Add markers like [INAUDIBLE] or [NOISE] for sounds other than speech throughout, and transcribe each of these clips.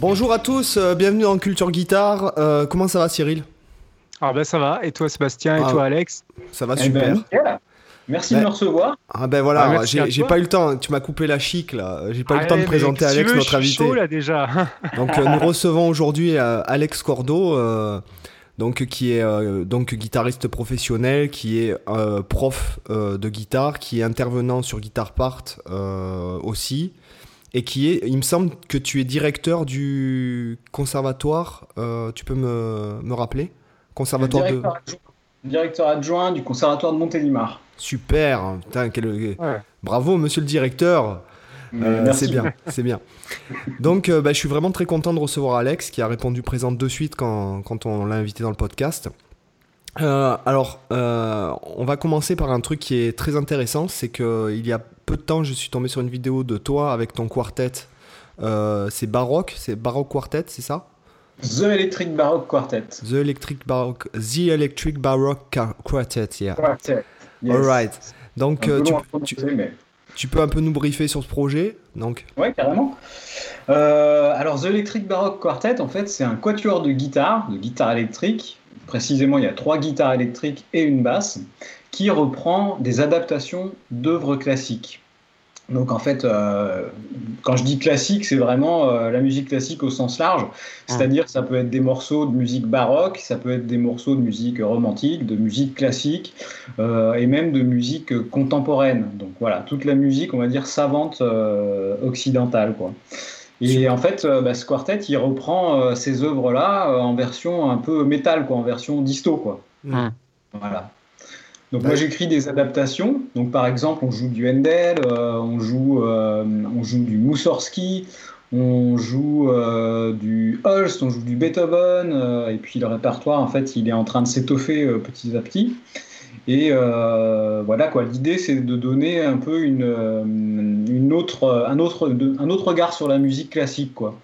Bonjour à tous, euh, bienvenue dans Culture Guitare. Euh, comment ça va Cyril? Ah ben ça va. Et toi Sébastien? Et Ah. toi Alex? Ça va Eh super. ben. Merci Ben, de me recevoir. Ah ben voilà, Ah, j'ai pas eu le temps, tu m'as coupé la chic là, j'ai pas eu le temps de présenter Alex, veux, notre je suis invité. chaud, là déjà. [LAUGHS] Donc euh, nous recevons aujourd'hui euh, Alex Cordo, euh, donc qui est euh, donc guitariste professionnel, qui est euh, prof euh, de guitare, qui est intervenant sur Guitar Part euh, aussi, et qui est, il me semble que tu es directeur du conservatoire. euh, tu peux me, me rappeler? Conservatoire de. Directeur adjoint, directeur adjoint du conservatoire de Montélimar. Super, putain, quel- Ouais. bravo Monsieur le directeur. Euh, Merci. c'est bien, c'est bien. Donc, euh, bah, je suis vraiment très content de recevoir Alex qui a répondu présent de suite quand, quand on l'a invité dans le podcast. Euh, alors, euh, on va commencer par un truc qui est très intéressant, c'est que il y a peu de temps, je suis tombé sur une vidéo de toi avec ton quartet. Euh, c'est baroque, c'est baroque quartet, c'est ça? The Electric Baroque Quartet. The Electric Baroque, The Electric Baroque Quartet, yeah. Quartet. Yes. Alright. Donc, euh, mais... tu peux un peu nous briefer sur ce projet, donc? Ouais, carrément. Euh, alors, The Electric Baroque Quartet, en fait, c'est un quatuor de guitare, de guitare électrique. Précisément, il y a trois guitares électriques et une basse, qui reprend des adaptations d'œuvres classiques. Donc, en fait, euh, quand je dis classique, c'est vraiment euh, la musique classique au sens large. C'est-à-dire, ça peut être des morceaux de musique baroque, ça peut être des morceaux de musique romantique, de musique classique, euh, et même de musique contemporaine. Donc voilà, toute la musique, on va dire, savante occidentale. Quoi. Et en fait, bah, ce quartet, il reprend ces œuvres-là en version un peu métal, quoi, en version disto. Quoi. Mm. Voilà. Donc Ouais. moi j'écris des adaptations. Donc par exemple on joue du Handel, euh, on joue euh, on joue du Moussorski, on joue euh, du Holst, on joue du Beethoven et puis le répertoire en fait il est en train de s'étoffer petit à petit. Et voilà quoi. L'idée c'est de donner un peu une, une autre un autre un autre regard sur la musique classique quoi.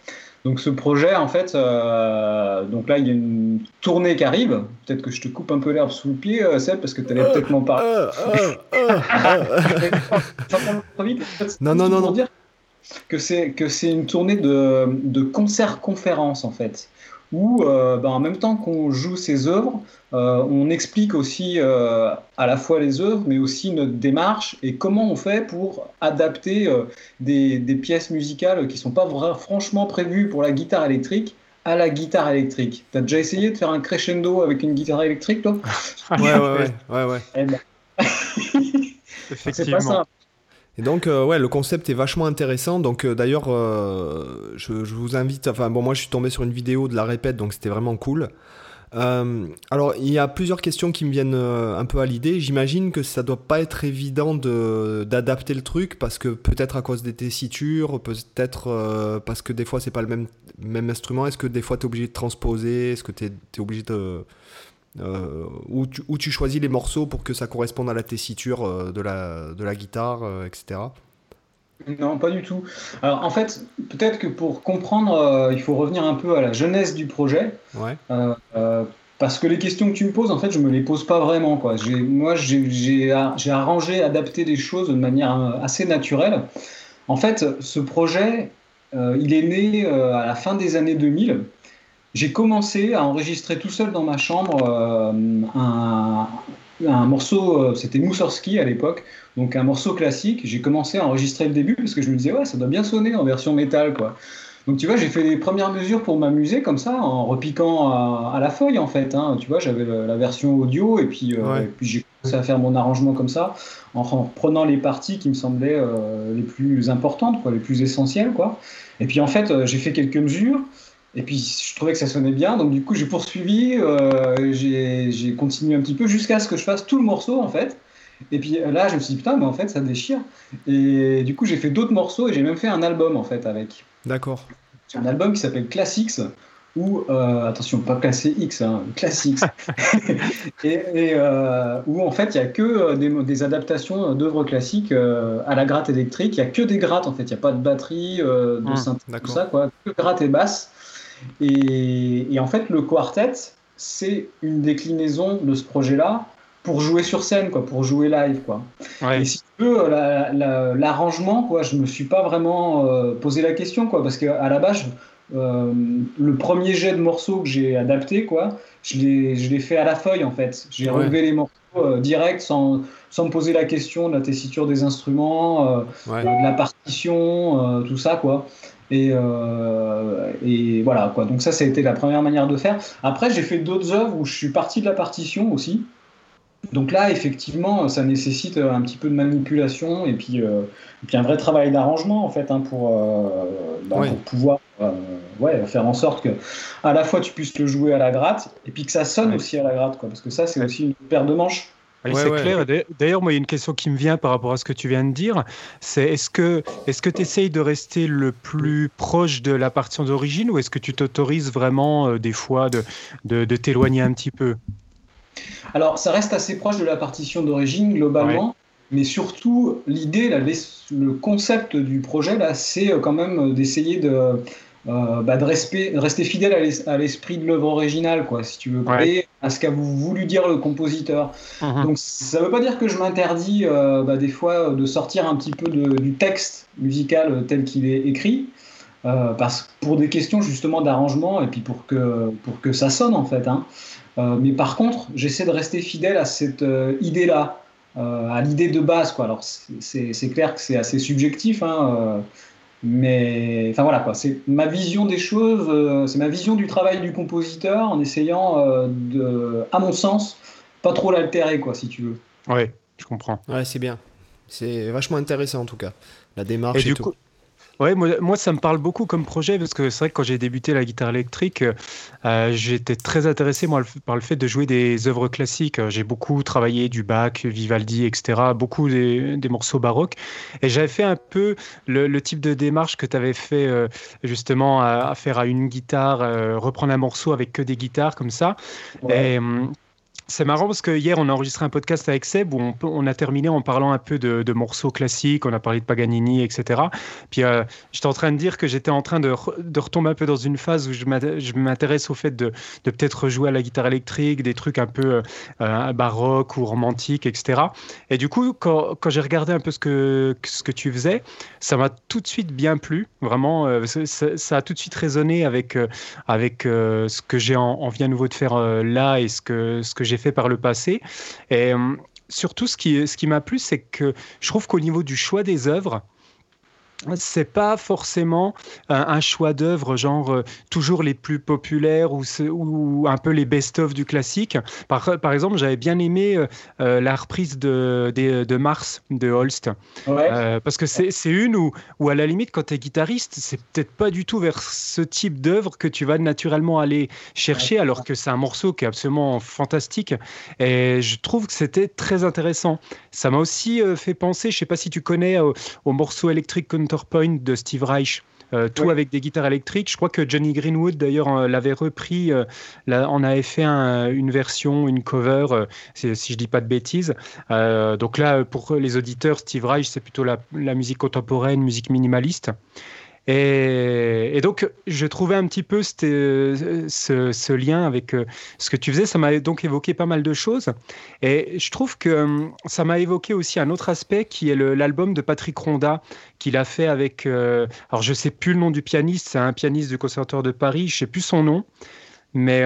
Donc ce projet, en fait, euh, donc là il y a une tournée qui arrive. Peut-être que je te coupe un peu l'herbe sous le pied, euh, Seb, parce que tu allais peut-être m'en parler. Euh, euh, euh, euh. Non, non, non, pour non. dire que c'est que c'est une tournée de, de concert-conférence en fait, où euh, ben, en même temps qu'on joue ces œuvres, euh, on explique aussi euh, à la fois les œuvres, mais aussi notre démarche et comment on fait pour adapter euh, des, des pièces musicales qui sont pas vra- franchement prévues pour la guitare électrique à la guitare électrique. T'as déjà essayé de faire un crescendo avec une guitare électrique, toi? [LAUGHS] Ouais, ouais, ouais, [LAUGHS] ouais, ouais. Eh ben, [LAUGHS] c'est Effectivement. pas ça. Et donc, euh, ouais, le concept est vachement intéressant. Donc, euh, d'ailleurs, euh, je, vous invite. Enfin, bon, moi, je suis tombé sur une vidéo de la répète, donc c'était vraiment cool. Alors, il y a plusieurs questions qui me viennent un peu à l'idée. J'imagine que ça doit pas être évident de d'adapter le truc parce que peut-être à cause des tessitures, peut-être parce que des fois c'est pas le même même instrument. Est-ce que des fois tu es obligé de transposer? Est-ce que tu es, obligé de euh, où, tu, où tu choisis les morceaux pour que ça corresponde à la tessiture euh, de la de la guitare, euh, etc. Non, pas du tout. Alors en fait, peut-être que pour comprendre, euh, il faut revenir un peu à la jeunesse du projet. Ouais. Euh, euh, parce que les questions que tu me poses, en fait, je me les pose pas vraiment. Quoi. Moi, j'ai- arrangé, adapté des choses de manière assez naturelle. En fait, ce projet, il est né à la fin des années 2000. J'ai commencé à enregistrer tout seul dans ma chambre euh, un, un morceau, euh, c'était Moussorski à l'époque, donc un morceau classique. J'ai commencé à enregistrer le début parce que je me disais, ouais, ça doit bien sonner en version métal, quoi. Donc tu vois, j'ai fait les premières mesures pour m'amuser comme ça, en repiquant à, à la feuille en fait. hein. Tu vois, j'avais la version audio et puis, euh, Ouais. et puis j'ai commencé à faire mon arrangement comme ça, en, en prenant les parties qui me semblaient euh, les plus importantes, quoi, les plus essentielles, quoi. Et puis en fait, euh, j'ai fait quelques mesures. Et puis je trouvais que ça sonnait bien, donc du coup j'ai poursuivi, euh, j'ai continué un petit peu jusqu'à ce que je fasse tout le morceau en fait. Et puis là je me suis dit putain mais en fait ça déchire. Et du coup j'ai fait d'autres morceaux et j'ai même fait un album en fait avec. D'accord. C'est un album qui s'appelle Classics, où, euh, attention, pas classé X, hein, [LAUGHS] et, euh, où en fait il n'y a que des, des adaptations d'œuvres classiques à la gratte électrique, il n'y a que des grattes en fait, il n'y a pas de batterie, de Hum, synthé, tout ça, quoi, que gratte et basse. Et, et en fait, le quartet, c'est une déclinaison de ce projet-là pour jouer sur scène, quoi, pour jouer live, quoi. Ouais. Et si tu veux, la- la- l'arrangement, quoi, je me suis pas vraiment euh, posé la question, quoi, parce qu'à la base, je- euh, le premier jet de morceaux que j'ai adapté, quoi, je l'ai, je l'ai fait à la feuille, en fait. J'ai Ouais. relevé les morceaux euh, direct, sans, sans me poser la question de la tessiture des instruments, euh, Ouais. de la partition, tout ça, quoi. Et, euh, et voilà, quoi. Donc ça, ça a été la première manière de faire. Après, j'ai fait d'autres œuvres où je suis parti de la partition aussi. Donc là, effectivement, ça nécessite un petit peu de manipulation et puis, euh, et puis un vrai travail d'arrangement en fait hein, pour, euh, bah, pour pouvoir ouais, faire en sorte que à la fois tu puisses le jouer à la gratte et puis que ça sonne aussi à la gratte, quoi, parce que ça c'est aussi une paire de manches. Ouais, c'est ouais. clair. D'a- D'ailleurs, moi, il y a une question qui me vient par rapport à ce que tu viens de dire. C'est est-ce que est-ce que tu essayes de rester le plus proche de la partition d'origine ou est-ce que tu t'autorises vraiment euh, des fois de, de, de t'éloigner un petit peu? Alors, ça reste assez proche de la partition d'origine globalement, mais surtout l'idée, le concept du projet là, c'est euh, quand même d'essayer de, euh, bah, de respect- de rester fidèle à l'es- à l'esprit de l'œuvre originale, quoi, si tu veux, Ouais. et à ce qu'a voulu dire le compositeur. Mhm. Donc, ça ne veut pas dire que je m'interdis euh, bah, des fois de sortir un petit peu de- du texte musical euh, tel qu'il est écrit. euh, parce pour des questions justement d'arrangement et puis pour que pour que ça sonne en fait. hein. Euh, mais par contre, j'essaie de rester fidèle à cette euh, idée-là, euh, à l'idée de base. Quoi. Alors c'est- clair que c'est assez subjectif, hein, euh, mais enfin voilà quoi. C'est ma vision des choses, euh, c'est ma vision du travail du compositeur en essayant euh, de, à mon sens, pas trop l'altérer quoi, si tu veux. Ouais, je comprends. Ouais, c'est bien. C'est vachement intéressant en tout cas. La démarche Et et, du tout. coup, ouais, moi, moi, ça me parle beaucoup comme projet parce que c'est vrai que quand j'ai débuté la guitare électrique, euh, j'étais très intéressé moi par le fait de jouer des œuvres classiques. J'ai beaucoup travaillé du Bach, Vivaldi, etc. Beaucoup des, des morceaux baroques. Et j'avais fait un peu le, le type de démarche que tu avais fait euh, justement à, à faire à une guitare, euh, reprendre un morceau avec que des guitares comme ça. Et, hum, c'est marrant parce que hier, on a enregistré un podcast avec Seb où on, a terminé en parlant un peu de, morceaux classiques, on a parlé de Paganini, etc. Puis euh, j'étais en train de dire que j'étais en train de, de retomber un peu dans une phase où je m'int- je m'intéresse au fait de, de peut-être jouer à la guitare électrique, des trucs un peu euh, ou romantiques, etc. Et du coup, quand, quand j'ai regardé un peu ce que, ce que tu faisais, ça m'a tout de suite bien plu. Vraiment, euh, ça, a tout de suite résonné avec, euh, avec ce que j'ai en- envie à nouveau de faire là et ce que, ce que j'ai fait par le passé. Et euh, surtout, ce qui, ce qui m'a plu, c'est que je trouve qu'au niveau du choix des œuvres, c'est pas forcément un, un choix d'œuvres genre euh, toujours les plus populaires ou, un peu les best-of du classique. Par, par exemple, j'avais bien aimé euh, euh, la reprise de, Mars de Holst. Ouais. Euh, parce que c'est une où, où, à la limite, quand tu es guitariste, c'est peut-être pas du tout vers ce type d'œuvre que tu vas naturellement aller chercher, alors que c'est un morceau qui est absolument fantastique. Et je trouve que c'était très intéressant. Ça m'a aussi fait penser, je sais pas si tu connais, au, au morceau électrique Counterpoint de Steve Reich. Euh, tout avec des guitares électriques. Je crois que Johnny Greenwood, d'ailleurs, euh, l'avait repris. euh, là, on avait fait un- une version, une cover, euh, si, je dis pas de bêtises. Donc là, pour les auditeurs, Steve Reich, c'est plutôt la, la musique contemporaine, musique minimaliste. Et, donc, je trouvais un petit peu euh, ce, lien avec euh, ce que tu faisais. Ça m'a donc évoqué pas mal de choses. Et je trouve que hum, ça m'a évoqué aussi un autre aspect qui est l'album de Patrick Ronda qu'il a fait avec. euh, alors, je sais plus le nom du pianiste, c'est un pianiste du Conservatoire de Paris, je sais plus son nom. Mais.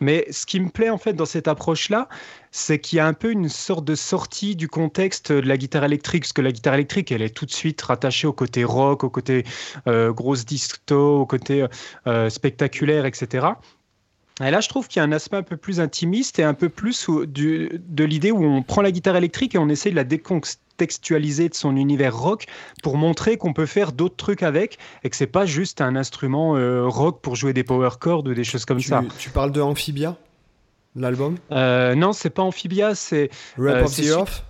Mais ce qui me plaît en fait dans cette approche-là, c'est qu'il y a un peu une sorte de sortie du contexte de la guitare électrique, parce que la guitare électrique, elle est tout de suite rattachée au côté rock, au côté euh, grosse disto, au côté euh, spectaculaire, etc. Et là, je trouve qu'il y a un aspect un peu plus intimiste et un peu plus où- du- de l'idée où on prend la guitare électrique et on essaie de la décontextualiser de son univers rock pour montrer qu'on peut faire d'autres trucs avec et que c'est pas juste un instrument euh, rock pour jouer des power chords ou des choses comme Tu, ça. tu parles de Amphibia L'album? Euh, non, c'est pas Amphibia, c'est Rap Euh, of the Earth?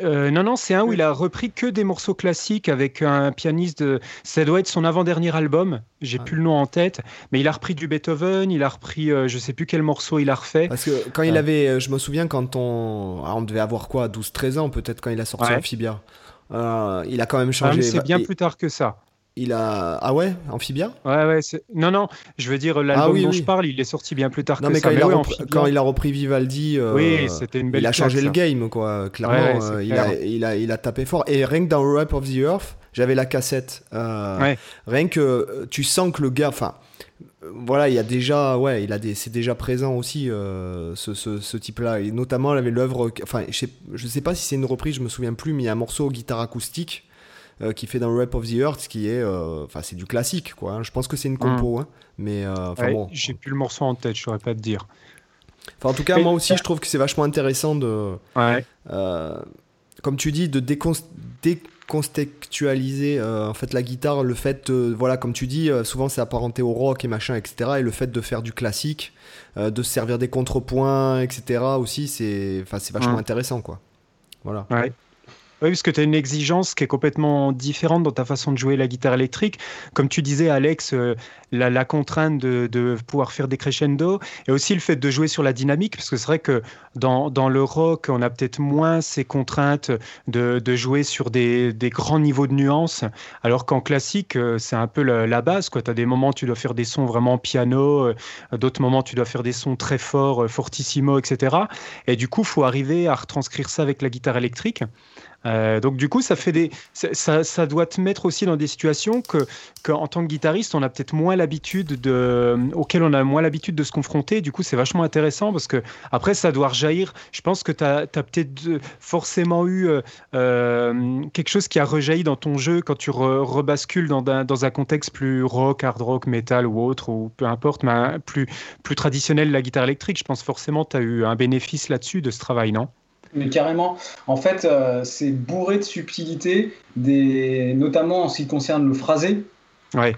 Euh, non, non, c'est un où il a repris que des morceaux classiques avec un pianiste. De... Ça doit être son avant-dernier album. J'ai ah. plus le nom en tête, mais il a repris du Beethoven. Il a repris, euh, je sais plus quel morceau il a refait. Parce que quand il avait, je me souviens quand on, ah, on devait avoir quoi, 12-13 ans peut-être quand il a sorti Amphibia. il a quand même changé. c'est bien plus tard que ça. Il a ah ouais Amphibia? Ouais ouais non non je veux dire l'album ah dont je parle il est sorti bien plus tard non, que mais ça. Quand, il a repris, quand il a repris Vivaldi euh, oui c'était une belle il a changé le game quoi clairement euh, il, a, il, a, il a tapé fort. Et rien que dans Rap of the Earth j'avais la cassette euh, rien que tu sens que le gars enfin voilà, il y a déjà, ouais, il a des, c'est déjà présent aussi ce, ce, ce type-là, et notamment il avait l'œuvre, enfin, je sais, je sais pas si c'est une reprise, je me souviens plus, mais il y a un morceau guitare acoustique euh, qui fait dans Rap of the Earth, qui est, euh, enfin, c'est du classique, quoi. Hein. Je pense que c'est une compo, mm. hein, mais euh, enfin bon. J'ai plus le morceau en tête, je saurais pas te dire. Enfin, en tout cas, moi aussi, je trouve que c'est vachement intéressant de, comme tu dis, de décontextualiser en fait la guitare, le fait, voilà, comme tu dis, souvent c'est apparenté au rock et machin, etc. Et le fait de faire du classique, de servir des contrepoints, etc. aussi, c'est, enfin, c'est vachement mm. intéressant, quoi. Voilà. Ouais. Oui, parce que tu as une exigence qui est complètement différente dans ta façon de jouer la guitare électrique. Comme tu disais, Alex, euh, la, contrainte de, pouvoir faire des crescendo et aussi le fait de jouer sur la dynamique, parce que c'est vrai que dans, le rock, on a peut-être moins ces contraintes de, jouer sur des, grands niveaux de nuances, alors qu'en classique, euh, c'est un peu la, base. Tu as des moments où tu dois faire des sons vraiment piano, euh, d'autres moments tu dois faire des sons très forts, fortissimo, etc. Et du coup, il faut arriver à retranscrire ça avec la guitare électrique. Euh, donc du coup, ça fait des, ça, ça, doit te mettre aussi dans des situations que, en tant que guitariste, on a peut-être moins l'habitude de, auxquelles on a moins l'habitude de se confronter. Du coup, c'est vachement intéressant parce que après, ça doit rejaillir. Je pense que tu as, peut-être forcément eu euh, euh, quelque chose qui a rejailli dans ton jeu quand tu rebascules dans un, dans un contexte plus rock, hard rock, metal ou autre, ou peu importe, mais plus, plus traditionnel la guitare électrique. Je pense forcément que tu as eu un bénéfice là-dessus de ce travail, non? Mais carrément, en fait, euh, c'est bourré de subtilité, des... notamment en ce qui concerne le phrasé. Ouais.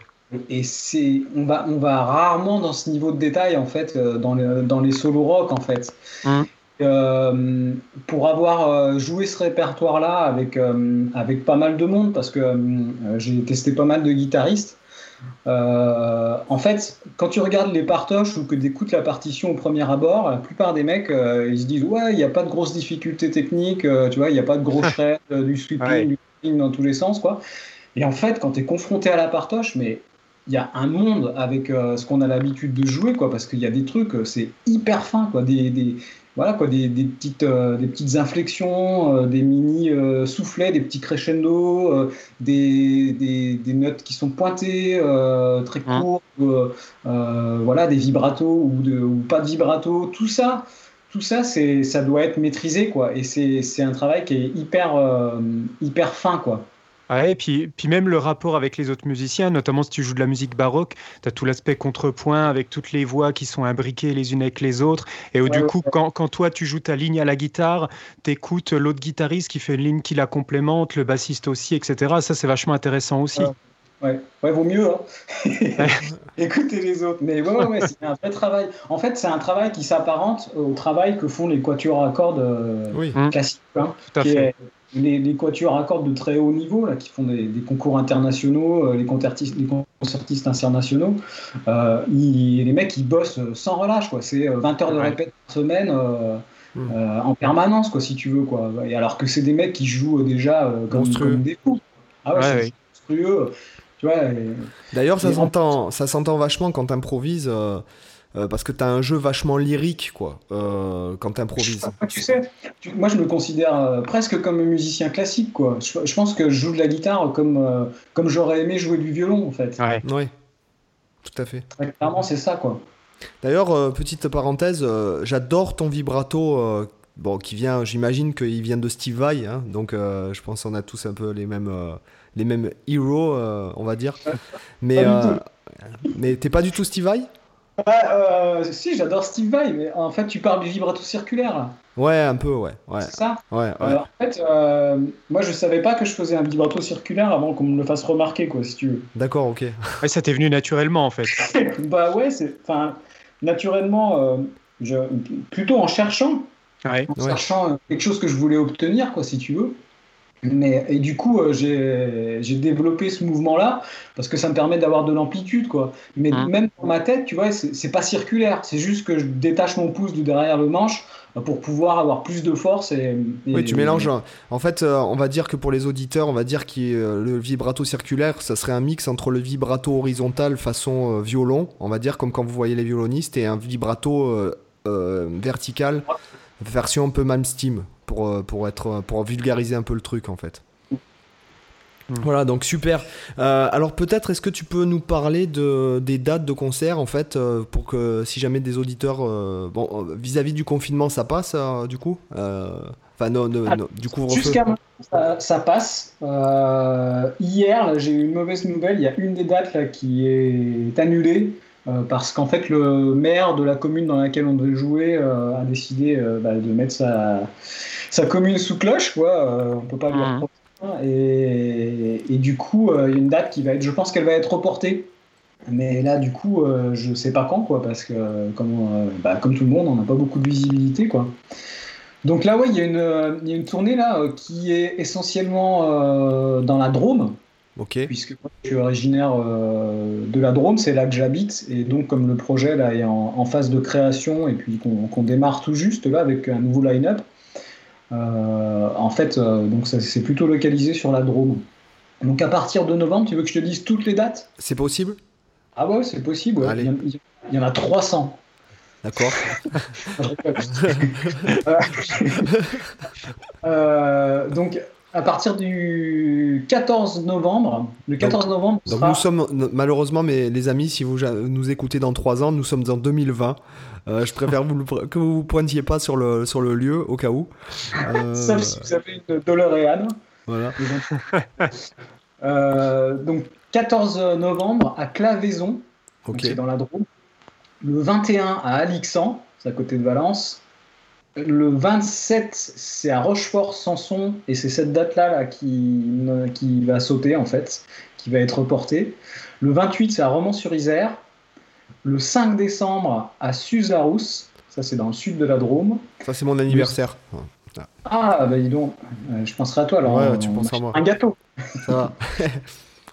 Et c'est, on va, on va rarement dans ce niveau de détail en fait euh, dans, les, dans les solos rock en fait. Mmh. Euh, pour avoir joué ce répertoire-là avec, avec pas mal de monde, parce que j'ai testé pas mal de guitaristes, euh, en fait, quand tu regardes les partoches ou que tu écoutes la partition au premier abord, la plupart des mecs, euh, ils se disent Ouais, il n'y a pas de grosses difficultés techniques, euh, tu vois, il n'y a pas de gros [LAUGHS] shred, du sweeping, du sweeping dans tous les sens, quoi. Et en fait, quand tu es confronté à la partoche, mais il y a un monde avec ce qu'on a l'habitude de jouer, quoi, parce qu'il y a des trucs, c'est hyper fin, quoi, des, des, voilà quoi, des, des petites, euh, des petites inflexions, euh, des mini euh, soufflets, des petits crescendo, des, des, notes qui sont pointées, très mmh. courtes, voilà, des vibratos ou, de, ou pas de vibrato, tout ça. Tout ça, c'est, ça doit être maîtrisé, quoi. Et c'est, c'est un travail qui est hyper, hyper fin, quoi. Ouais, et puis, puis même le rapport avec les autres musiciens, notamment si tu joues de la musique baroque, tu as tout l'aspect contrepoint avec toutes les voix qui sont imbriquées les unes avec les autres. Et du coup, Quand, quand, toi tu joues ta ligne à la guitare, tu écoutes l'autre guitariste qui fait une ligne qui la complémente, le bassiste aussi, etc. Ça, c'est vachement intéressant aussi. Ouais, ouais, vaut mieux. Hein. [LAUGHS] [LAUGHS] Écoutez les autres. Mais ouais, ouais, c'est un vrai travail. En fait, c'est un travail qui s'apparente au travail que font les quatuors à cordes euh, classiques. Hein, Tout à fait les, les quatuors à cordes de très haut niveau, là, qui font des, concours internationaux, euh, les, concertistes, les concertistes internationaux, euh, les mecs, ils bossent sans relâche. Quoi. C'est 20 euh, heures de répète par semaine hmm. en permanence, quoi, si tu veux. Quoi. Et alors que c'est des mecs qui jouent déjà comme, comme, des fous. Ah ouais, c'est monstrueux. Tu vois, D'ailleurs, ça s'entend, ça s'entend vachement quand tu improvises. Euh, parce que tu as un jeu vachement lyrique quoi, euh, quand tu improvises. Tu sais, moi je me considère euh, presque comme un musicien classique. Quoi. Je, pense que je joue de la guitare comme, comme j'aurais aimé jouer du violon en fait. Ouais, oui, tout à fait. clairement, c'est ça. quoi. D'ailleurs, petite parenthèse, j'adore ton vibrato. Bon, qui vient, j'imagine qu'il vient de Steve Vai, hein, donc je pense qu'on a tous un peu les mêmes, les mêmes héros, on va dire. Mais, mais t'es pas du tout Steve Vai? Euh, si, j'adore Steve Vai, mais en fait, tu parles du vibrato circulaire. Ouais, un peu, ouais. ouais. C'est ça? Ouais, euh, en fait, euh, moi, je savais pas que je faisais un vibrato circulaire avant qu'on me le fasse remarquer, quoi, si tu veux. D'accord, ok. [LAUGHS] Ouais, ça t'est venu naturellement, en fait. [LAUGHS] bah ouais, c'est. Enfin, naturellement, je... plutôt en cherchant. en sachant quelque chose que je voulais obtenir, quoi, si tu veux. Mais, et du coup, euh, j'ai développé ce mouvement-là parce que ça me permet d'avoir de l'amplitude, quoi. Mais mmh. même dans ma tête, tu vois, c'est pas circulaire. C'est juste que je détache mon pouce de derrière le manche euh, pour pouvoir avoir plus de force. Et, oui, tu mélanges. En fait, euh, on va dire que pour les auditeurs, on va dire que le vibrato circulaire, ça serait un mix entre le vibrato horizontal façon violon, on va dire comme quand vous voyez les violonistes, et un vibrato vertical version un peu Malmsteen pour, euh, pour, être, pour vulgariser un peu le truc en fait. Hmm. Voilà, donc super. Euh, alors peut-être est-ce que tu peux nous parler de, des dates de concert en fait euh, pour que si jamais des auditeurs, bon vis-à-vis du confinement ça passe du coup, enfin non, du coup Jusqu'à ça, ça, passe. hier j'ai eu une mauvaise nouvelle, il y a une des dates là qui est annulée. Euh, parce qu'en fait le maire de la commune dans laquelle on devait jouer euh, a décidé euh, bah, de mettre sa, sa, commune sous cloche, quoi. on peut pas lui mmh. et, et, du coup, il y a une date qui va être, je pense qu'elle va être reportée. Mais là, du coup, je sais pas quand, quoi, parce que comme, bah, comme tout le monde, on n'a pas beaucoup de visibilité, quoi. Donc là, ouais, il y, y, a une tournée là qui est essentiellement dans la Drôme. Puisque je suis originaire euh, de la Drôme, c'est là que j'habite. Et donc, comme le projet là, est en, phase de création et puis qu'on démarre tout juste là avec un nouveau line-up, euh, en fait, euh, donc c'est plutôt localisé sur la Drôme. Donc, à partir de novembre, tu veux que je te dise toutes les dates? C'est possible? Ah ouais, c'est possible. Il, y en, a 300. D'accord. [LAUGHS] [LAUGHS] donc, à partir du 14 novembre. Le 14 novembre. Donc nous sommes malheureusement, mais les amis, si vous nous écoutez dans 3 ans, nous sommes en 2020. Euh, je préfère vous que vous ne pointiez pas sur le, sur le lieu au cas où. Euh... Sauf si vous avez une DeLorean. Voilà. [LAUGHS] euh, donc 14 novembre à Clavaison, c'est dans la Drôme. Le 21 à Alixan, c'est à côté de Valence. Le 27, c'est à Rochefort-Sanson, et c'est cette date-là là, qui, qui va sauter, en fait, qui va être reportée. Le 28, c'est à Romans-sur-Isère. Le 5 décembre, à Suse-la-Rousse. Ça, c'est dans le sud de la Drôme. Ça, c'est mon anniversaire. Ah, bah dis donc, euh, je penserai à toi alors. Ouais, tu penses à moi. Un gâteau. Ça va. [LAUGHS]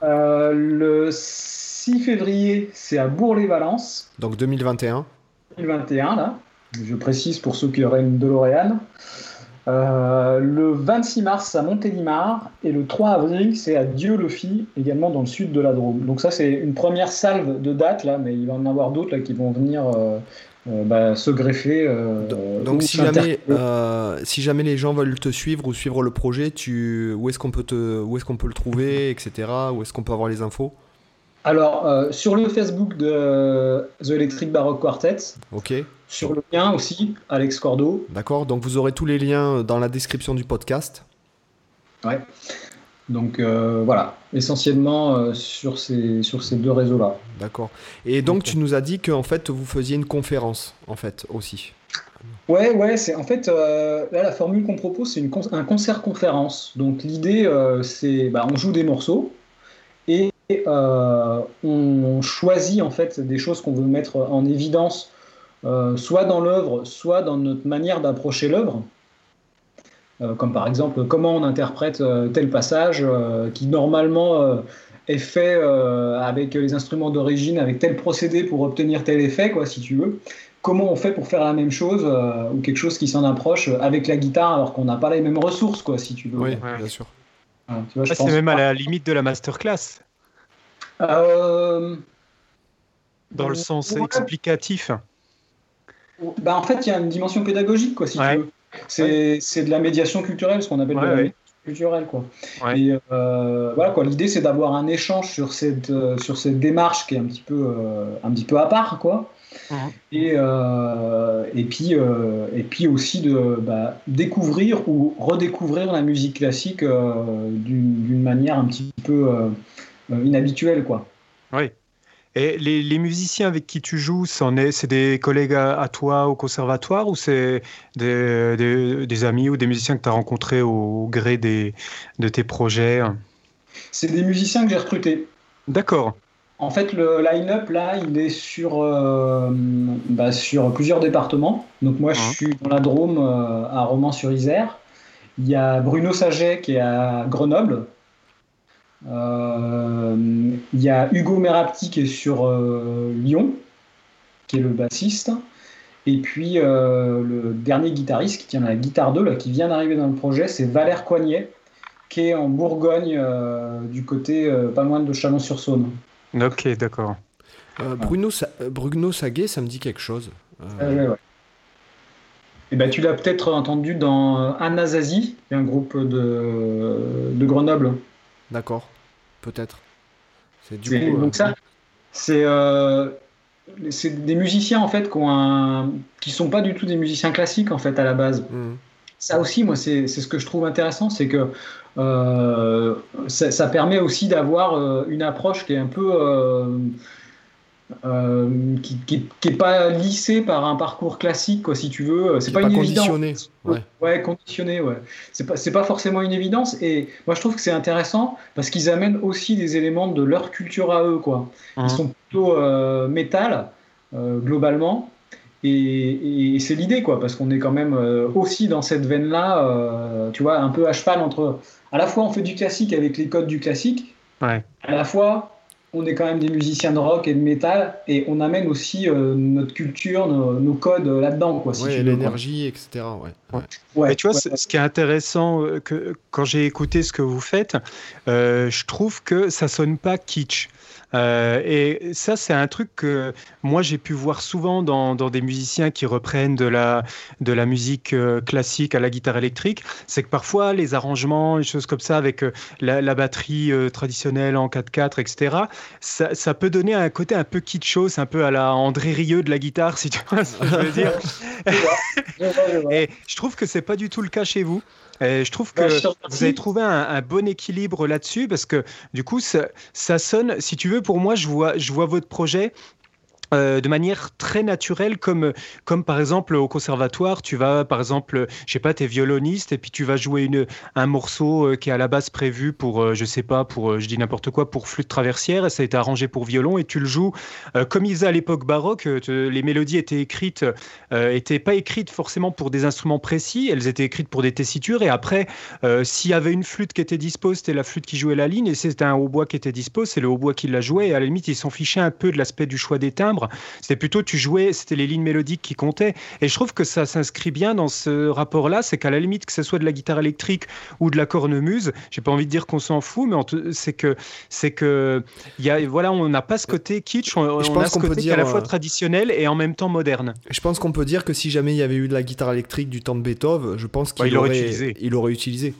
Euh, le 6 février, c'est à Bourg-les-Valence. Donc 2021. 2021, là je précise pour ceux qui auraient une DeLorean. Euh, le 26 mars à Montélimar et le 3 avril c'est à Dieu-le-Fit, également dans le sud de la Drôme. Donc ça c'est une première salve de dates là, mais il va y en avoir d'autres qui vont venir euh, euh, bah, se greffer. donc si jamais, si jamais les gens veulent te suivre ou suivre le projet, tu, où est-ce qu'on peut te, où est-ce qu'on peut le trouver, etc. Où est-ce qu'on peut avoir les infos? Alors, sur le Facebook de The Electric Baroque Quartet. Ok. Sur le lien aussi, Alex Cordo. D'accord, donc vous aurez tous les liens dans la description du podcast. Ouais. Donc euh, voilà, essentiellement euh, sur, ces, sur ces deux réseaux-là. D'accord. Et donc tu nous as dit qu'en fait vous faisiez une conférence, en fait, aussi. Ouais, ouais, c'est en fait euh, là la formule qu'on propose, c'est un concert-conférence. Donc l'idée, c'est bah, on joue des morceaux et on choisit en fait des choses qu'on veut mettre en évidence euh, soit dans l'œuvre, soit dans notre manière d'approcher l'œuvre. Euh, comme par exemple comment on interprète euh, tel passage qui normalement est fait avec les instruments d'origine, avec tel procédé pour obtenir tel effet, quoi, si tu veux. Comment on fait pour faire la même chose ou quelque chose qui s'en approche avec la guitare alors qu'on n'a pas les mêmes ressources, quoi, si tu veux. Oui, bien sûr. c'est même à la limite de la masterclass. Dans le sens explicatif. Bah, en fait, il y a une dimension pédagogique, quoi, si tu veux. C'est de la médiation culturelle, ce qu'on appelle de la médiation culturelle, quoi. Et euh, voilà, quoi. L'idée, c'est d'avoir un échange sur cette, euh, sur cette démarche qui est un petit peu, euh, un petit peu à part, quoi. Mhm. Et, et, puis, et puis aussi de bah, découvrir ou redécouvrir la musique classique d'une manière un petit peu inhabituelle, quoi. Oui. Et les, musiciens avec qui tu joues, c'est des collègues à, toi au conservatoire ou c'est des, amis ou des musiciens que tu as rencontrés au, gré des, de tes projets? C'est des musiciens que j'ai recrutés. D'accord. En fait, le line-up, là, il est sur euh, bah, sur plusieurs départements. Donc moi, je suis dans la Drôme, euh, à Romans-sur-Isère. Il y a Bruno Saget qui est à Grenoble. Euh, il y a Hugo Merapti qui est sur euh, Lyon, qui est le bassiste. Et puis euh, le dernier guitariste qui tient la guitare 2, là, qui vient d'arriver dans le projet, c'est Valère Coignet, qui est en Bourgogne, euh, du côté euh, pas loin de Chalon-sur-Saône. Ok, d'accord. Euh, Bruno, Sa- Bruno Saguet, ça me dit quelque chose. Euh, ouais. Et ben, tu l'as peut-être entendu dans Anasazi, qui est un groupe de, de Grenoble. D'accord, peut-être. C'est du coup. euh, donc ça, c'est euh, c'est des musiciens en fait qui ont un, qui sont pas du tout des musiciens classiques en fait à la base. hmm. Ça aussi, moi, c'est c'est ce que je trouve intéressant, c'est que euh, ça, ça permet aussi d'avoir euh, une approche qui est un peu euh, euh, qui, qui, qui est pas lissée par un parcours classique, quoi, si tu veux. C'est pas, une évidence. conditionné, ouais. Ouais, conditionné, ouais. C'est pas, c'est pas forcément une évidence. Et moi, je trouve que c'est intéressant parce qu'ils amènent aussi des éléments de leur culture à eux, quoi. Mhm. Ils sont plutôt euh, métal, euh, globalement. Et, et c'est l'idée, quoi, parce qu'on est quand même euh, aussi dans cette veine-là, euh, tu vois, un peu à cheval entre. À la fois, on fait du classique avec les codes du classique, Ouais. à la fois, on est quand même des musiciens de rock et de métal, et on amène aussi euh, notre culture, nos, nos codes euh, là-dedans, quoi. Si Ouais, l'énergie, etc. Ouais. ouais. Ouais, Mais tu vois, ouais, ce- qui est intéressant, euh, que, quand j'ai écouté ce que vous faites, euh, je trouve que ça sonne pas kitsch. Euh, et ça, c'est un truc que moi j'ai pu voir souvent dans, dans des musiciens qui reprennent de la, de la musique euh, classique à la guitare électrique. C'est que parfois les arrangements, les choses comme ça, avec euh, la, la batterie traditionnelle en 4-4, etc., ça, ça peut donner un côté un peu kitschos, un peu à la André Rieu de la guitare, si tu vois ce que je veux dire. [LAUGHS] Et je trouve que c'est pas du tout le cas chez vous. Et je trouve que Bah, remercie. vous avez trouvé un, un bon équilibre là-dessus parce que du coup, ça, ça sonne. Si tu veux, pour moi, je vois, je vois votre projet. Euh, de manière très naturelle, comme, comme par exemple au conservatoire, tu vas, par exemple, je sais pas, tu es violoniste et puis tu vas jouer un morceau euh, qui est à la base prévu pour, euh, je sais pas, pour, je dis n'importe quoi, pour flûte traversière, et ça a été arrangé pour violon, et tu le joues comme ils à l'époque baroque, les mélodies étaient écrites, euh, étaient pas écrites forcément pour des instruments précis, elles étaient écrites pour des tessitures, et après, s'il y avait une flûte qui était dispo, c'était la flûte qui jouait la ligne, et c'était un hautbois qui était dispo, c'est le hautbois qui la jouait, et à la limite, ils s'en fichaient un peu de l'aspect du choix des timbres, c'était plutôt, tu jouais, c'était les lignes mélodiques qui comptaient, et je trouve que ça s'inscrit bien dans ce rapport-là, c'est qu'à la limite, que ce soit de la guitare électrique ou de la cornemuse, j'ai pas envie de dire qu'on s'en fout, mais c'est que, c'est que, il y a, voilà, on n'a pas ce côté kitsch, on, Je on pense a ce côté dire, à la fois euh, traditionnel et en même temps moderne. Je pense qu'on peut dire que si jamais il y avait eu de la guitare électrique du temps de Beethoven, je pense qu'il Ouais, aurait utilisé. il aurait utilisé.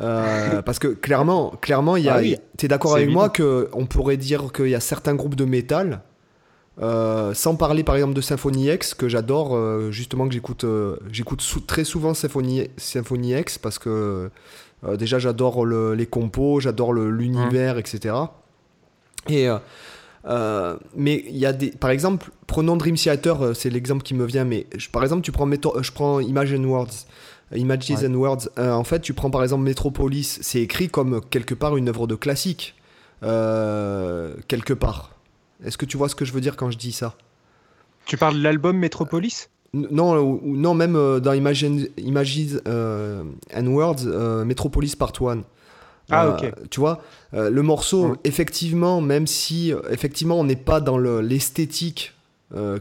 Euh, parce que clairement, clairement, il y a. Ah oui, T'es d'accord avec moi que on pourrait dire qu'il y a certains groupes de métal, euh, sans parler par exemple de Symphony X que j'adore, euh, justement que j'écoute, euh, j'écoute sou- très souvent Symphony, Symphony X parce que déjà j'adore le- les compos, j'adore le- l'univers, etc. Et euh, euh, mais il y a des, par exemple, prenons Dream Theater, c'est l'exemple qui me vient, mais je- par exemple, tu prends, Meto- je prends Imagine Words. Images Ouais. and Words, en fait, tu prends par exemple Metropolis, c'est écrit comme quelque part une œuvre de classique, quelque part. Est-ce que tu vois ce que je veux dire quand je dis ça? Tu parles de l'album Metropolis? Non, ou- non, même euh, dans Imagine, Images euh, and Words, euh, Metropolis Part 1. Ah, ok. Tu vois, le morceau, Ouais. effectivement, même si effectivement on n'est pas dans le- l'esthétique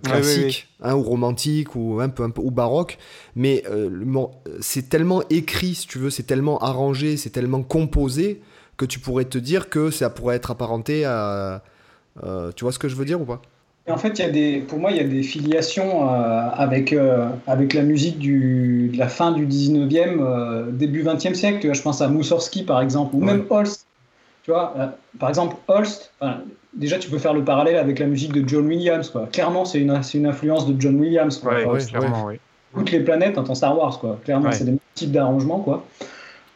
classique, hein, ou romantique, ou un peu, un peu ou baroque, mais c'est tellement écrit, si tu veux, c'est tellement arrangé, c'est tellement composé que tu pourrais te dire que ça pourrait être apparenté à. Euh, tu vois ce que je veux dire ou pas? Et en fait, il y a des, pour moi, il y a des filiations euh, avec, euh, avec la musique du, de la fin du 19e, euh, début 20e siècle. Tu vois, je pense à Moussorski, par exemple, ou Ouais. même Holst. Tu vois, euh, par exemple, Holst, enfin, déjà, tu peux faire le parallèle avec la musique de John Williams. Quoi. Clairement, c'est une, c'est une influence de John Williams. Quoi. Ouais, clairement, oui. toutes les planètes dans Star Wars, quoi. Clairement, Ouais. c'est des mêmes types d'arrangements, quoi.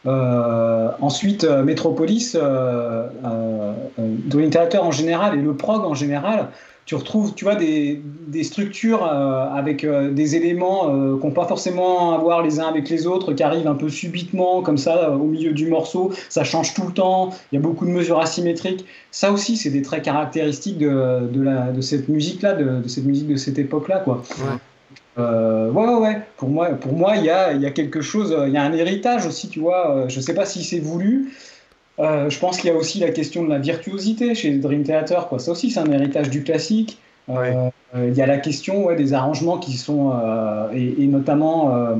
Euh, ensuite, euh, Metropolis, euh, euh, euh, Theater en général et le prog en général tu retrouves, tu vois, des, structures avec des éléments qui n'ont pas forcément à voir les uns avec les autres, qui arrivent un peu subitement, comme ça, au milieu du morceau. Ça change tout le temps. Il y a beaucoup de mesures asymétriques. Ça aussi, c'est des traits caractéristiques de cette musique-là, de, de, cette musique de cette époque-là, quoi. Ouais. Ouais, ouais, Pour moi, pour moi, il y a, y a quelque chose, il y a un héritage aussi, tu vois. je sais pas si c'est voulu. Euh, je pense qu'il y a aussi la question de la virtuosité chez Dream Theater. Quoi. Ça aussi, c'est un héritage du classique. Euh, euh, il y a la question ouais, des arrangements qui sont, et, et, notamment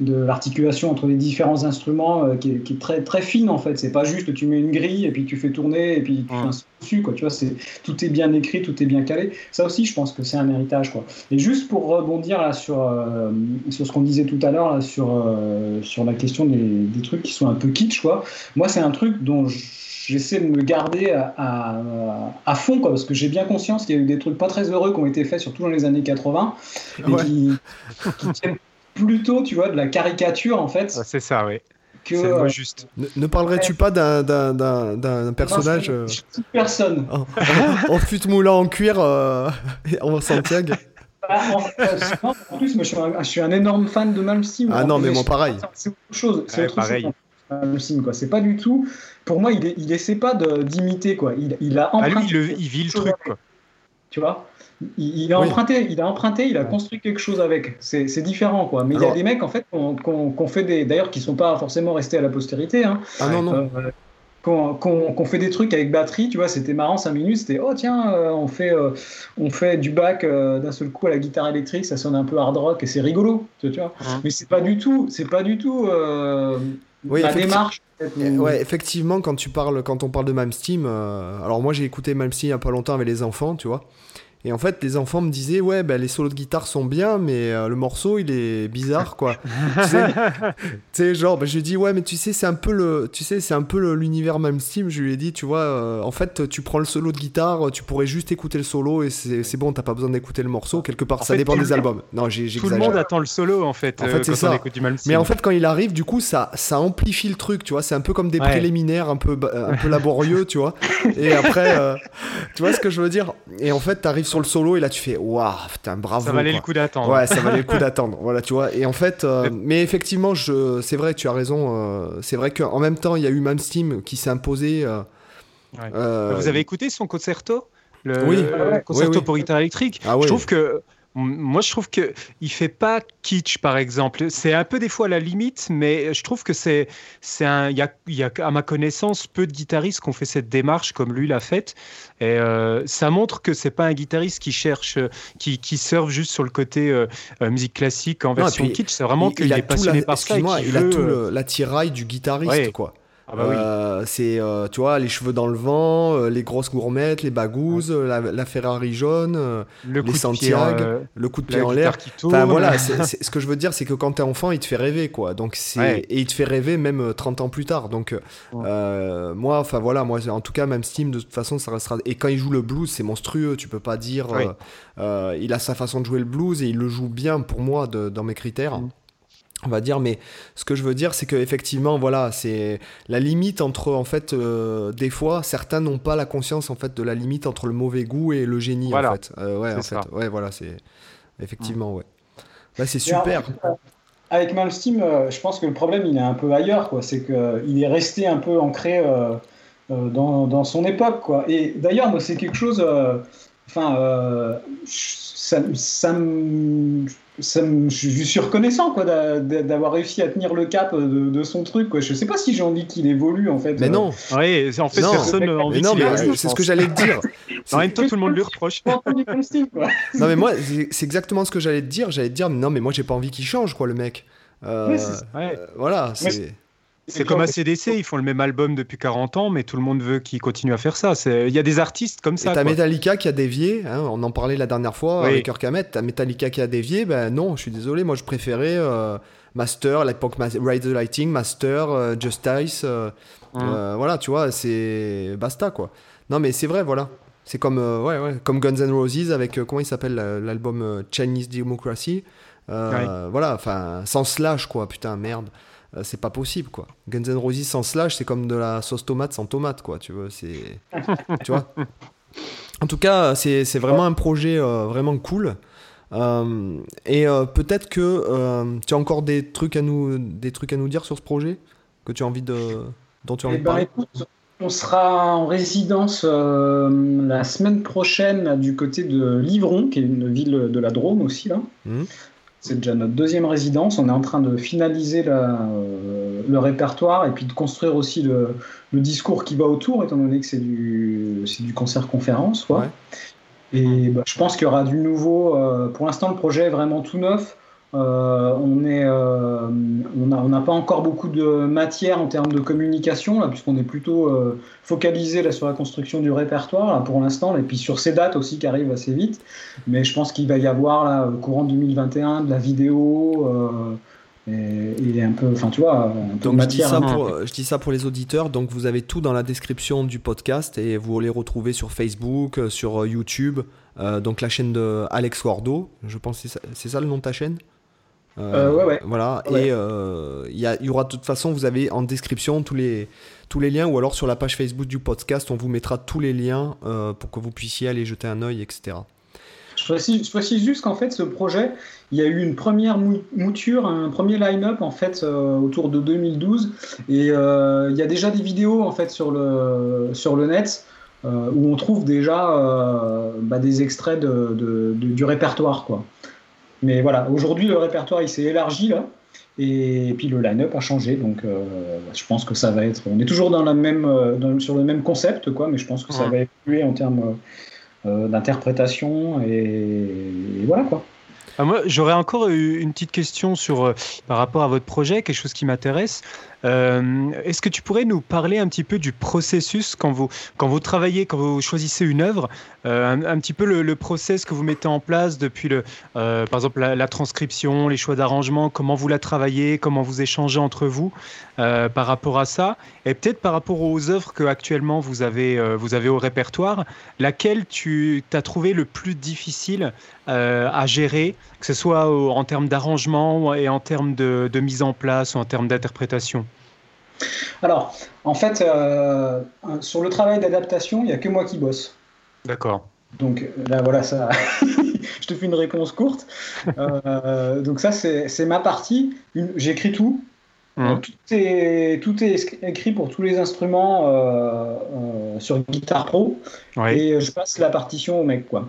de l'articulation entre les différents instruments qui est, qui, est, très très fine en fait. C'est pas juste tu mets une grille et puis tu fais tourner et puis tu fais un dessus quoi. Tu vois, c'est tout est bien écrit, tout est bien calé. Ça aussi, je pense que c'est un héritage quoi. Et juste pour rebondir là sur euh, sur ce qu'on disait tout à l'heure sur euh, sur la question des, des, trucs qui sont un peu kitsch quoi. Moi, c'est un truc dont j'essaie de me garder à, à, à fond quoi, parce que j'ai bien conscience qu'il y a eu des trucs pas très heureux qui ont été faits surtout dans les années 80 et ouais. qui, [LAUGHS] qui tiennent plutôt, tu vois, de la caricature en fait. C'est ça, oui. Que, c'est le juste. Ne, ne parlerais-tu ouais. pas d'un personnage non, Personne. En, en, en fut moulant en cuir euh, [LAUGHS] en Santiago? Bah, en, en, plus, moi, je, suis un, je suis un énorme fan de Malmsteen. Ah non, mais moi pareil. C'est autre chose. C'est ouais, autre pareil. chose. Malmsteen, quoi. C'est pas du tout. Pour moi, il, est, il essaie pas d'imiter, quoi. Il, il a. Ah, lui, il, le, il vit le truc, quoi. Tu vois? Il, a oui. emprunté, il a emprunté, il a construit quelque chose avec. C'est différent, quoi. Mais il y a des mecs, en fait, qu'on qu qu fait des. D'ailleurs, qui sont pas forcément restés à la postérité. Hein, ah non, non. Euh, qu'on qu fait des trucs avec batterie, tu vois, c'était marrant, 5 minutes, c'était oh tiens, euh, on, fait, euh, on fait du bac euh, d'un seul coup à la guitare électrique, ça sonne un peu hard rock et c'est rigolo, tu vois. Mmh. Mais c'est pas du tout, c'est pas du tout oui, la démarche. Ouais, effectivement, quand tu parles, quand on parle de Malmsteen, alors moi j'ai écouté Malmsteen il y a pas longtemps avec les enfants, tu vois. Et en fait, les enfants me disaient, ouais, ben, les solos de guitare sont bien, mais euh, le morceau, il est bizarre, quoi. [LAUGHS] tu sais, sais, genre, ben, je lui ai dit, ouais, mais tu sais, c'est un peu le, tu sais, c'est un peu l'univers Steam. Je lui ai dit, tu vois, euh, en fait, tu prends le solo de guitare, tu pourrais juste écouter le solo et c'est bon, t'as pas besoin d'écouter le morceau. Quelque part, en ça fait, dépend des albums. Non, j'ai Tout le monde attend le solo, en fait, en fait euh, quand ça. on écoute du Malmsteen. Mais en fait, quand il arrive, du coup, ça, ça amplifie le truc, tu vois. C'est un peu comme des ouais. préliminaires, un peu, un peu laborieux, tu vois. Et après, tu vois ce que je veux dire. Et en fait, t'arrives sur le solo et là, tu fais waouh, putain, bravo. Ça valait quoi. le coup d'attendre. Ouais, ça valait le coup [LAUGHS] d'attendre. Voilà, tu vois. Et en fait, euh, mais effectivement, je, c'est vrai, tu as raison. Euh, c'est vrai qu'en même temps, il y a eu Malmsteen qui s'est imposé. Euh, ouais. Vous avez écouté son concerto le, oui. le concerto oui, oui. pour guitare électrique. Ah, je trouve que moi, je trouve que il fait pas kitsch, par exemple. C'est un peu des fois la limite, mais je trouve que c'est, c'est un, il y a, y a, à ma connaissance, peu de guitaristes qui ont fait cette démarche comme lui l'a faite. Et euh, ça montre que c'est pas un guitariste qui cherche, qui, qui surfe juste sur le côté euh, musique classique en non, version kitsch. C'est vraiment qu'il est passionné la, par ça. il veut, a tout l'attirail du guitariste, ouais. quoi. Ah bah oui. euh, c'est euh, tu vois les cheveux dans le vent, euh, les grosses gourmettes, les bagouzes, ouais. la, la, Ferrari jaune, le les Santiago, le coup de pied en l'air. Enfin voilà, c est, [LAUGHS] c est, ce que je veux dire, c'est que quand t'es enfant, il te fait rêver quoi. Donc c'est ouais. et il te fait rêver même 30 ans plus tard. Donc ouais. moi, enfin voilà, moi en tout cas même Steam de toute façon ça restera. Et quand il joue le blues, c'est monstrueux. Tu peux pas dire. il a sa façon de jouer le blues et il le joue bien pour moi de, dans mes critères. Mm on va dire mais ce que je veux dire c'est que effectivement voilà c'est la limite entre en fait euh, des fois certains n'ont pas la conscience en fait de la limite entre le mauvais goût et le génie voilà. en fait. Euh, ouais en ça. fait ouais voilà c'est effectivement ouais. Bah, c'est super. alors, avec Malmsteen euh, je pense que le problème il est un peu ailleurs quoi. C'est que il est resté un peu ancré euh, euh, dans, dans, son époque quoi. Et d'ailleurs moi c'est quelque chose enfin ça, ça me ça me, je suis reconnaissant quoi d'avoir réussi à tenir le cap de, de, son truc quoi. Je sais pas si j'ai envie qu'il évolue en fait. Mais non. Oui, en fait non. personne n'a envie. Mais non, mais c'est ce que j'allais te dire. en même temps, tout le monde lui reproche. [LAUGHS] non mais moi, c'est exactement ce que j'allais te dire. J'allais te dire, non mais moi j'ai pas envie qu'il change quoi le mec. Euh, ouais, ouais. euh, voilà, c'est. C'est comme ACDC, ils font le même album depuis 40 ans, mais tout le monde veut qu'ils continuent à faire ça. Il y a des artistes comme ça. T'as Metallica qui a dévié, hein, on en parlait la dernière fois oui. avec Kirk Hammett, t'as Metallica qui a dévié, ben non, je suis désolé, moi je préférais euh, Master, à l'époque Ride the Lighting, Master, euh, Justice, euh, mmh. voilà, tu vois, c'est basta quoi. Non mais c'est vrai, voilà. C'est comme, euh, ouais, ouais, comme Guns N' Roses avec, comment il s'appelle l'album Chinese Democracy. Oui. Voilà, enfin, sans slash quoi, putain, merde c'est pas possible quoi. Guns N' Roses sans slash, c'est comme de la sauce tomate sans tomate quoi, tu vois, c'est [LAUGHS] tu vois. En tout cas, c'est vraiment un projet vraiment cool. et peut-être que tu as encore des trucs, à nous, des trucs à nous dire sur ce projet que tu as envie de, dont tu as envie eh de ben, parler? on sera en résidence la semaine prochaine du côté de Livron, qui est une ville de la Drôme aussi. là. Mmh. C'est déjà notre deuxième résidence. On est en train de finaliser euh, le répertoire et puis de construire aussi le, discours qui va autour, étant donné que c'est du, du concert-conférence. Et bah, je pense qu'il y aura du nouveau. Euh, pour l'instant, le projet est vraiment tout neuf. Euh, on est, euh, on n'a pas encore beaucoup de matière en termes de communication là, puisqu'on est plutôt euh, focalisé là sur la construction du répertoire là, pour l'instant, et puis sur ces dates aussi qui arrivent assez vite. Mais je pense qu'il va y avoir là, courant 2021 de la vidéo. Et, un peu, enfin tu vois, un peu donc matière. Je dis, ça pour, je dis ça pour les auditeurs. Donc vous avez tout dans la description du podcast et vous les retrouver sur Facebook, sur YouTube. donc la chaîne de Alex Gordo, je pense c'est ça, ça le nom de ta chaîne? Euh, ouais, ouais. Voilà, et euh, il y, y, aura de toute façon, vous avez en description tous les, tous les liens, ou alors sur la page Facebook du podcast, on vous mettra tous les liens euh, pour que vous puissiez aller jeter un œil, etc. Je précise, je précise juste qu'en fait, ce projet, il y a eu une première mouture, un premier line-up en fait autour de 2012, et il y a déjà des vidéos en fait sur le, sur le net. où on trouve déjà bah, des extraits de, de, du répertoire. Quoi. Mais voilà, aujourd'hui, le répertoire, il s'est élargi là. Et puis le line-up a changé, donc euh, je pense que ça va être. On est toujours dans la même, euh, sur le même concept, quoi, mais je pense que ça va évoluer en termes euh, d'interprétation et, voilà quoi. Ah, moi, j'aurais encore une petite question sur par rapport à votre projet, quelque chose qui m'intéresse. Euh, est-ce que tu pourrais nous parler un petit peu du processus quand vous, quand vous travaillez, quand vous choisissez une œuvre, euh, un, petit peu le, le, process que vous mettez en place depuis, le, euh, par exemple, la, transcription, les choix d'arrangement, comment vous la travaillez, comment vous échangez entre vous par rapport à ça, et peut-être par rapport aux œuvres que actuellement vous avez, vous avez au répertoire, laquelle tu as trouvé le plus difficile à gérer, que ce soit en termes d'arrangement et en termes de, de mise en place ou en termes d'interprétation alors, en fait, euh, sur le travail d'adaptation, il n'y a que moi qui bosse. D'accord. Donc là, voilà, ça. [LAUGHS] je te fais une réponse courte. Euh, donc ça, c'est ma partie. J'écris tout. Mmh. Tout, est, tout est écrit pour tous les instruments euh, euh, sur Guitar Pro et je passe la partition au mec. quoi.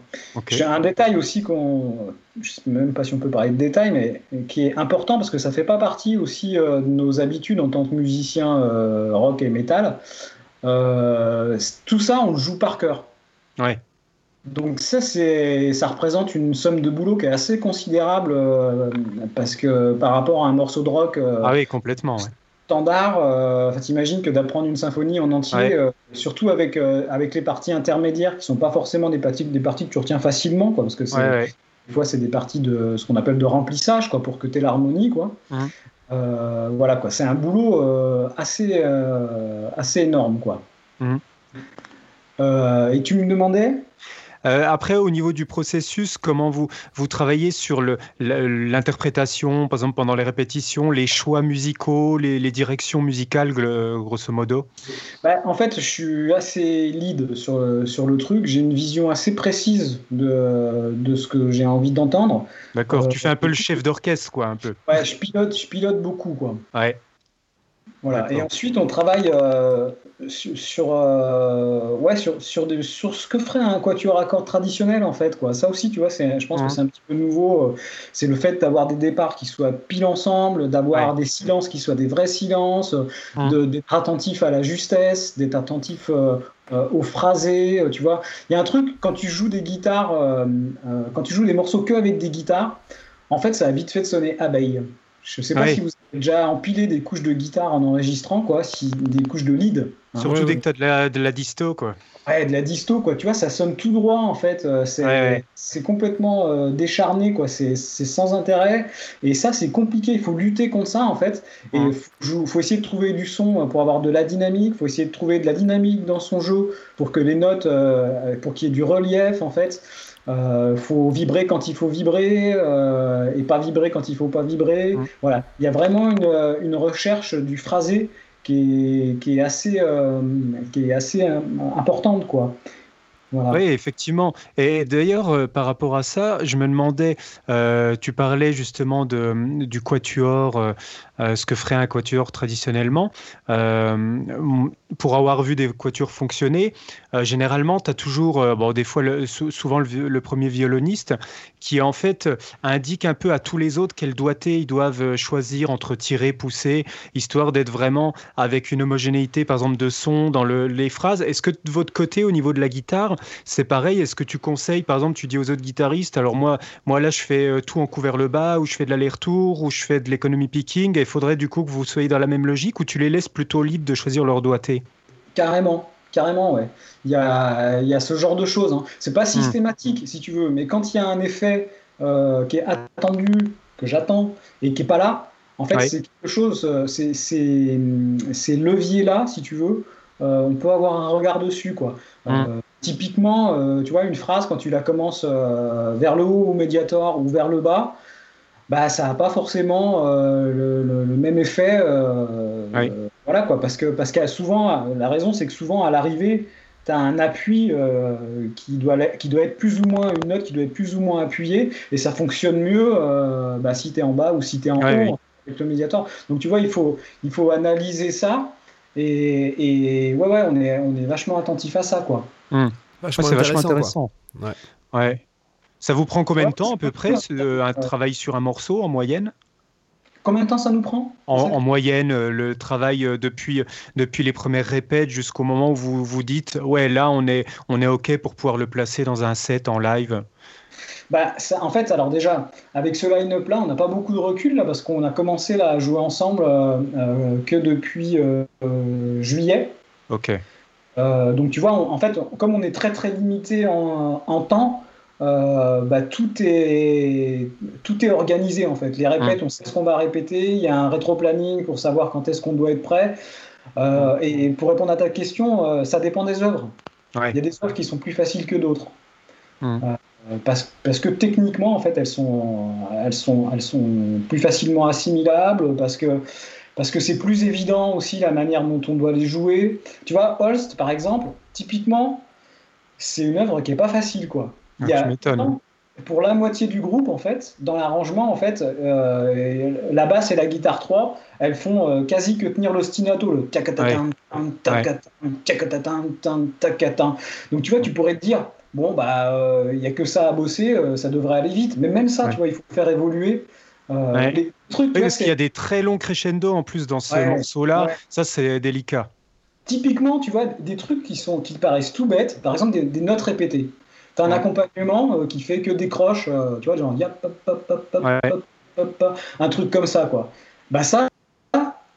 J'ai un détail aussi qu'on, je sais même pas si on peut parler de détail, mais qui est important parce que ça fait pas partie aussi euh, de nos habitudes en tant que musicien rock et metal. tout ça, on le joue par cœur. Ouais. Donc ça, c'est, ça représente une somme de boulot qui est assez considérable euh, parce que par rapport à un morceau de rock euh, ah oui, complètement, standard, euh, t'imagines que d'apprendre une symphonie en entier, euh, surtout avec, avec les parties intermédiaires qui sont pas forcément des parties, des parties que tu retiens facilement, quoi, parce que c'est, des fois c'est des parties de ce qu'on appelle de remplissage quoi, pour que tu aies l'harmonie. Quoi. Mmh. voilà, quoi. c'est un boulot assez, assez énorme. Quoi. Mmh. et tu me demandais? Euh, après, au niveau du processus, comment vous, vous travaillez sur l'interprétation, par exemple pendant les répétitions, les choix musicaux, les, directions musicales, grosso modo? Bah, En fait, je suis assez lead sur, sur le truc. J'ai une vision assez précise de, de ce que j'ai envie d'entendre. D'accord, tu fais un peu le chef d'orchestre, quoi, un peu. Ouais, je pilote, je pilote beaucoup, quoi. Ouais. Voilà. Et ensuite, on travaille euh, sur, euh, ouais, sur, sur, sur, ce que ferait un quatuor à cordes traditionnel, en fait. Quoi. Ça aussi, tu vois, je pense que c'est un petit peu nouveau. Euh, c'est le fait d'avoir des départs qui soient pile ensemble, d'avoir des silences qui soient des vrais silences, d'être attentif à la justesse, d'être attentif au phrasé. Tu vois, il y a un truc, quand tu joues des guitares, quand tu joues des morceaux que avec des guitares, en fait, ça a vite fait de sonner abeille. Je ne sais pas si vous avez déjà empilé des couches de guitare en enregistrant, quoi, si, des couches de lead. Hein. Surtout dès que tu as de la, de la, disto, quoi. Ouais, de la disto, quoi. Tu vois, ça sonne tout droit, en fait. Euh, c'est complètement euh, décharné, quoi. C'est sans intérêt. Et ça, c'est compliqué. Il faut lutter contre ça, en fait. Et il faut, faut, essayer de trouver du son euh, pour avoir de la dynamique. Il faut essayer de trouver de la dynamique dans son jeu pour que les notes, pour qu'il y ait du relief, en fait. Il euh, faut vibrer quand il faut vibrer euh, et pas vibrer quand il faut pas vibrer. Mmh. Voilà, il y a vraiment une, une recherche du phrasé qui est, qui est assez, euh, qui est assez importante quoi. Oui, effectivement. Et d'ailleurs, euh, par rapport à ça, je me demandais, euh, tu parlais justement de, du quatuor, euh, ce que ferait un quatuor traditionnellement. pour avoir vu des quatuors fonctionner, généralement, tu as toujours, bon, des fois, souvent le, premier violoniste qui en fait indique un peu à tous les autres quel doigté ils doivent choisir entre tirer, pousser, histoire d'être vraiment avec une homogénéité, par exemple, de son dans les phrases. Est-ce que de votre côté, au niveau de la guitare, c'est pareil? Est-ce que tu conseilles, par exemple, tu dis aux autres guitaristes, alors moi, moi là, je fais euh, tout en couvert le bas, ou je fais de l'aller-retour, ou je fais de l'économie picking, il faudrait du coup que vous soyez dans la même logique, ou tu les laisses plutôt libres de choisir leur doigté? Carrément. Carrément, ouais. Il y a, il y a ce genre de choses. Hein. C'est pas hmm. systématique, si tu veux, mais quand il y a un effet euh, qui est attendu, que j'attends, et qui est pas là, en fait, c'est quelque chose, euh, c'est ces leviers-là, si tu veux, on peut avoir un regard dessus, quoi. Hmm. Typiquement, euh, tu vois, une phrase, quand tu la commences euh, vers le haut ou médiator ou vers le bas, bah, ça n'a pas forcément euh, le, même effet. voilà, quoi, parce que, parce souvent, la raison, c'est que souvent, à l'arrivée, tu as un appui qui, doit, qui doit être plus ou moins, une note qui doit être plus ou moins appuyée, et ça fonctionne mieux bah, si tu es en bas ou si tu es en haut avec le médiator. Donc, tu vois, il faut, il faut analyser ça. Et, ouais, ouais, on est, on est vachement attentif à ça, quoi. Hmm. c'est vachement intéressant. Ouais. Ça vous prend combien de temps à peu près, un travail sur un morceau en moyenne? Combien de temps ça nous prend? En, moyenne, euh, le travail euh, depuis, depuis les premières répètes jusqu'au moment où vous vous dites, ouais, là, on est, on est OK pour pouvoir le placer dans un set en live. Bah, en fait, alors déjà, avec ce line-up là, on n'a pas beaucoup de recul là parce qu'on a commencé là, à jouer ensemble euh, que depuis juillet. Ok. Euh, donc tu vois, en fait, comme on est très très limité en, temps, euh, bah, tout, est, tout est organisé en fait. Les répètes, on sait ce qu'on va répéter, il y a un rétro-planning pour savoir quand est-ce qu'on doit être prêt. Euh, et pour répondre à ta question, ça dépend des œuvres. Il y a des œuvres qui sont plus faciles que d'autres. Parce, parce, que techniquement, en fait, elles sont, elles, sont, elles sont plus facilement assimilables, parce que parce que c'est plus évident aussi la manière dont on doit les jouer. Tu vois, Holst, par exemple, typiquement, c'est une œuvre qui est pas facile, quoi. Ah, Il y a, pour la moitié du groupe, en fait, dans l'arrangement, en fait, euh, la basse et la guitare 3, elles font euh, quasi que tenir l'ostinato, le Donc tu vois, tu pourrais te dire, bon, bah, il euh, n'y a que ça à bosser, ça devrait aller vite. Mais même ça, tu vois, il faut faire évoluer. Euh, trucs, parce qu'il y a des très longs crescendo en plus dans ce morceau-là. Ça, c'est délicat. Typiquement, tu vois, des trucs qui, sont, qui paraissent tout bêtes, par exemple des, notes répétées. Tu as un accompagnement euh, qui fait que des croches, euh, tu vois, genre un truc comme ça, quoi. Bah, ça,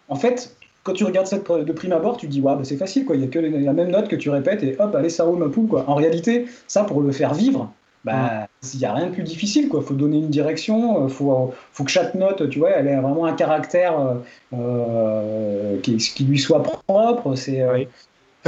en fait, quand tu regardes ça de prime abord, tu te dis, ouais, bah, c'est facile, quoi. Il y a que la même note que tu répètes et hop, allez, ça roule ma poule, quoi. En réalité, ça, pour le faire vivre, bah, il n'y a rien de plus difficile. Il faut donner une direction, euh, faut, faut, que chaque note, tu vois, elle ait vraiment un caractère euh, euh, qui, qui, lui soit propre. C'est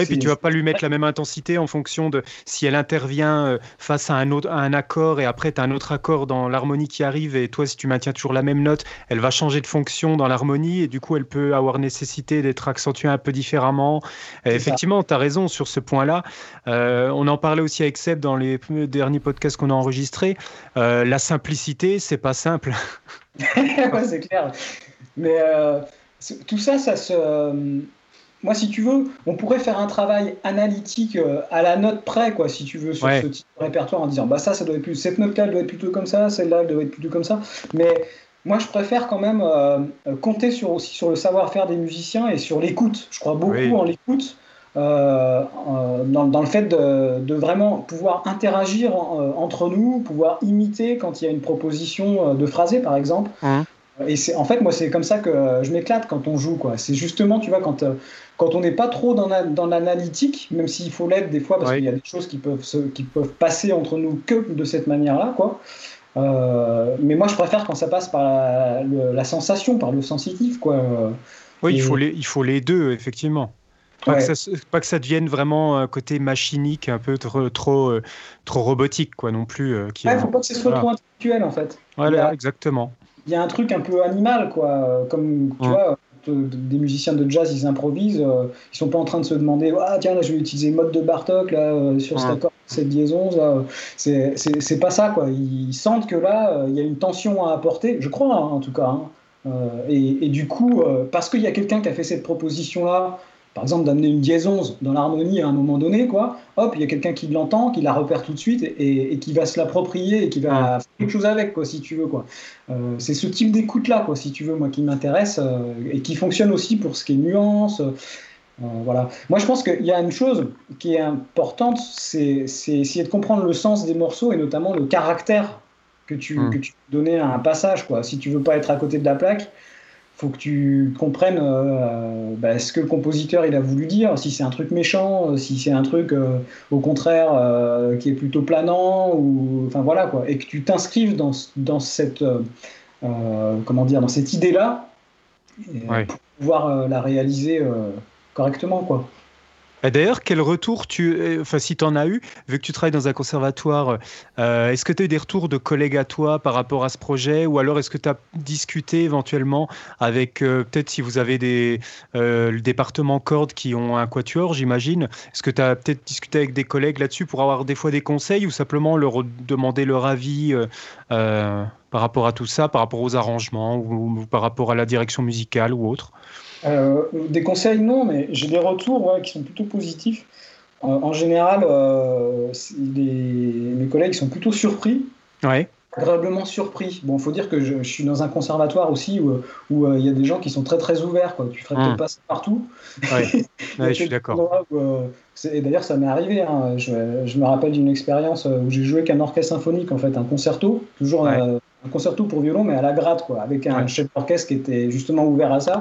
et puis tu vas pas lui mettre la même intensité en fonction de si elle intervient euh, face à un, autre, un accord et après tu as un autre accord dans l'harmonie qui arrive et toi si tu maintiens toujours la même note, elle va changer de fonction dans l'harmonie et du coup elle peut avoir nécessité d'être accentuée un peu différemment. effectivement, tu as raison sur ce point-là. Euh, on en parlait aussi avec Seb dans les derniers podcasts qu'on a enregistrés. Euh, la simplicité, c'est pas simple. [LAUGHS] c'est clair. Mais tout ça, ça se moi, si tu veux, on pourrait faire un travail analytique euh, à la note près, quoi, si tu veux, sur ce type de répertoire, en disant, bah ça, ça doit être plus, cette note-là, doit être plutôt comme ça, celle-là, doit être plutôt comme ça. Mais moi, je préfère quand même euh, compter sur, aussi sur le savoir-faire des musiciens et sur l'écoute. Je crois beaucoup en l'écoute. Euh, dans, le fait de, vraiment pouvoir interagir entre nous, pouvoir imiter quand il y a une proposition de phrasé, par exemple. Hein. Et c'est en fait moi c'est comme ça que je m'éclate quand on joue quoi. C'est justement tu vois quand quand on n'est pas trop dans, dans l'analytique, même s'il faut l'être des fois parce qu'il y a des choses qui peuvent se, qui peuvent passer entre nous que de cette manière-là quoi. Euh, mais moi je préfère quand ça passe par la, sensation, par le sensitif quoi. Oui, il faut les il faut les deux effectivement. Pas, que ça, pas, que ça, devienne vraiment un côté machinique, un peu trop, trop, euh, trop robotique, quoi, non plus. Euh, il ne faut pas que ce soit trop intellectuel, en fait. Voilà, exactement il y a un truc un peu animal, quoi. Comme, tu vois, des musiciens de jazz, ils improvisent, euh, ils sont pas en train de se demander, ah tiens, là, je vais utiliser mode de Bartok là, euh, sur cet accord. cette liaison, c'est pas ça, quoi. Ils sentent que là, il y a une tension à apporter, je crois, hein, en tout cas. Hein. et, et, du coup, parce qu'il y a quelqu'un qui a fait cette proposition-là, par exemple, d'amener une dièse dans l'harmonie à un moment donné, quoi, hop, il y a quelqu'un qui l'entend, qui la repère tout de suite et, qui va se l'approprier et qui va faire quelque chose avec, quoi, si tu veux, quoi. Euh, c'est ce type d'écoute-là, quoi, si tu veux, moi, qui m'intéresse euh, et qui fonctionne aussi pour ce qui est nuance. Euh, voilà. Moi, je pense qu'il y a une chose qui est importante, c'est essayer de comprendre le sens des morceaux et notamment le caractère que tu, que tu donnais à un passage, quoi. Si tu veux pas être à côté de la plaque, faut que tu comprennes euh, bah, ce que le compositeur il a voulu dire, si c'est un truc méchant, si c'est un truc euh, au contraire euh, qui est plutôt planant, ou enfin voilà quoi, et que tu t'inscrives dans, dans cette comment dire dans cette idée là pour pouvoir la réaliser correctement quoi. D'ailleurs, quel retour tu, euh, enfin si tu en as eu, vu que tu travailles dans un conservatoire, euh, est-ce que tu as eu des retours de collègues à toi par rapport à ce projet? Ou alors est-ce que tu as discuté éventuellement avec, euh, peut-être si vous avez des, le département cordes qui ont un quatuor, j'imagine, est-ce que tu as peut-être discuté avec des collègues là-dessus pour avoir des fois des conseils ou simplement leur demander leur avis par rapport à tout ça, par rapport aux arrangements ou par rapport à la direction musicale ou autre euh, des conseils, non, mais j'ai des retours qui sont plutôt positifs. Euh, en général, euh, mes collègues sont plutôt surpris. Ouais. Agréablement surpris. Bon, il faut dire que je, suis dans un conservatoire aussi où il y a des gens qui sont très très ouverts. Quoi. Tu ferais peut-être hum. pas ça partout. Ouais, [LAUGHS] je suis d'accord. et d'ailleurs, ça m'est arrivé. Hein. Je, je, me rappelle d'une expérience où j'ai joué qu'un orchestre symphonique, en fait, un concerto, toujours un concerto pour violon, mais à la gratte, quoi, avec un chef d'orchestre qui était justement ouvert à ça,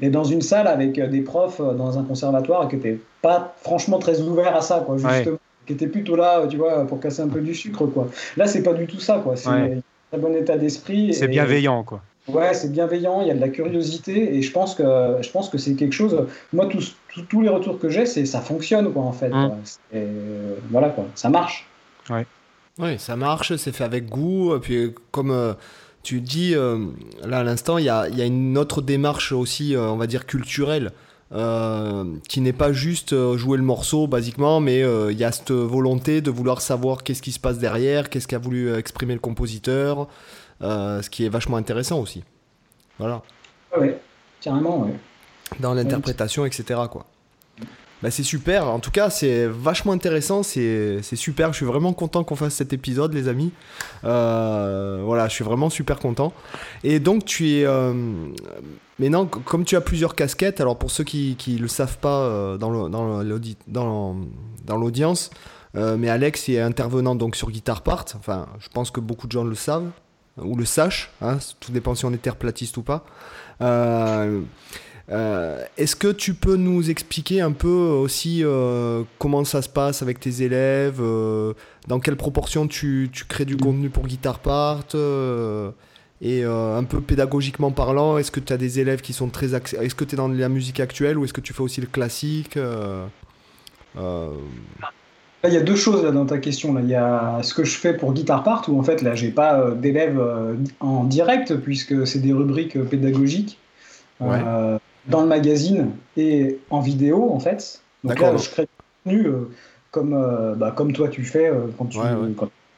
et dans une salle avec euh, des profs euh, dans un conservatoire qui n'étaient pas franchement très ouverts à ça, quoi, justement, qui étaient plutôt là, tu vois, pour casser un peu du sucre, quoi. Là, c'est pas du tout ça, quoi. C'est un très bon état d'esprit. C'est bienveillant, quoi. Ouais, c'est bienveillant, il y a de la curiosité, et je pense que, je pense que c'est quelque chose. Moi, tous, tous les retours que j'ai, c'est ça fonctionne, quoi, en fait. Hum. voilà, quoi, ça marche. Ouais. Oui, ça marche, c'est fait avec goût. Puis comme euh, tu dis, euh, là à l'instant, il y a, y a, une autre démarche aussi, euh, on va dire, culturelle. qui n'est pas juste jouer le morceau basiquement, mais il y a cette volonté de vouloir savoir qu'est-ce qui se passe derrière, qu'est-ce qu'a voulu exprimer le compositeur, ce qui est vachement intéressant aussi. Voilà. Oui, carrément, oui. Dans l'interprétation, etc. Quoi. Bah, c'est super, en tout cas c'est vachement intéressant, c'est super, je suis vraiment content qu'on fasse cet épisode les amis. Euh, voilà, je suis vraiment super content. Et donc tu es... Euh, maintenant, comme tu as plusieurs casquettes, alors pour ceux qui ne le savent pas euh, dans l'audience, mais Alex est intervenant donc sur Guitar Part, enfin je pense que beaucoup de gens le savent, ou le sachent, hein, tout dépend si on est terre platiste ou pas. Euh, est-ce que tu peux nous expliquer un peu aussi euh, comment ça se passe avec tes élèves euh, Dans quelle proportion tu, crées du contenu pour Guitar Part Et un peu pédagogiquement parlant, est-ce que tu as des élèves qui sont très... Est-ce que tu es dans la musique actuelle ou est-ce que tu fais aussi le classique il y a deux choses là, dans ta question. Là. Il y a ce que je fais pour Guitar Part, où en fait, là, j'ai pas d'élèves en direct, puisque c'est des rubriques pédagogiques. Ouais dans le magazine et en vidéo, en fait. Donc là, je crée du contenu euh, comme, euh, bah, comme toi tu fais euh, quand tu ouais,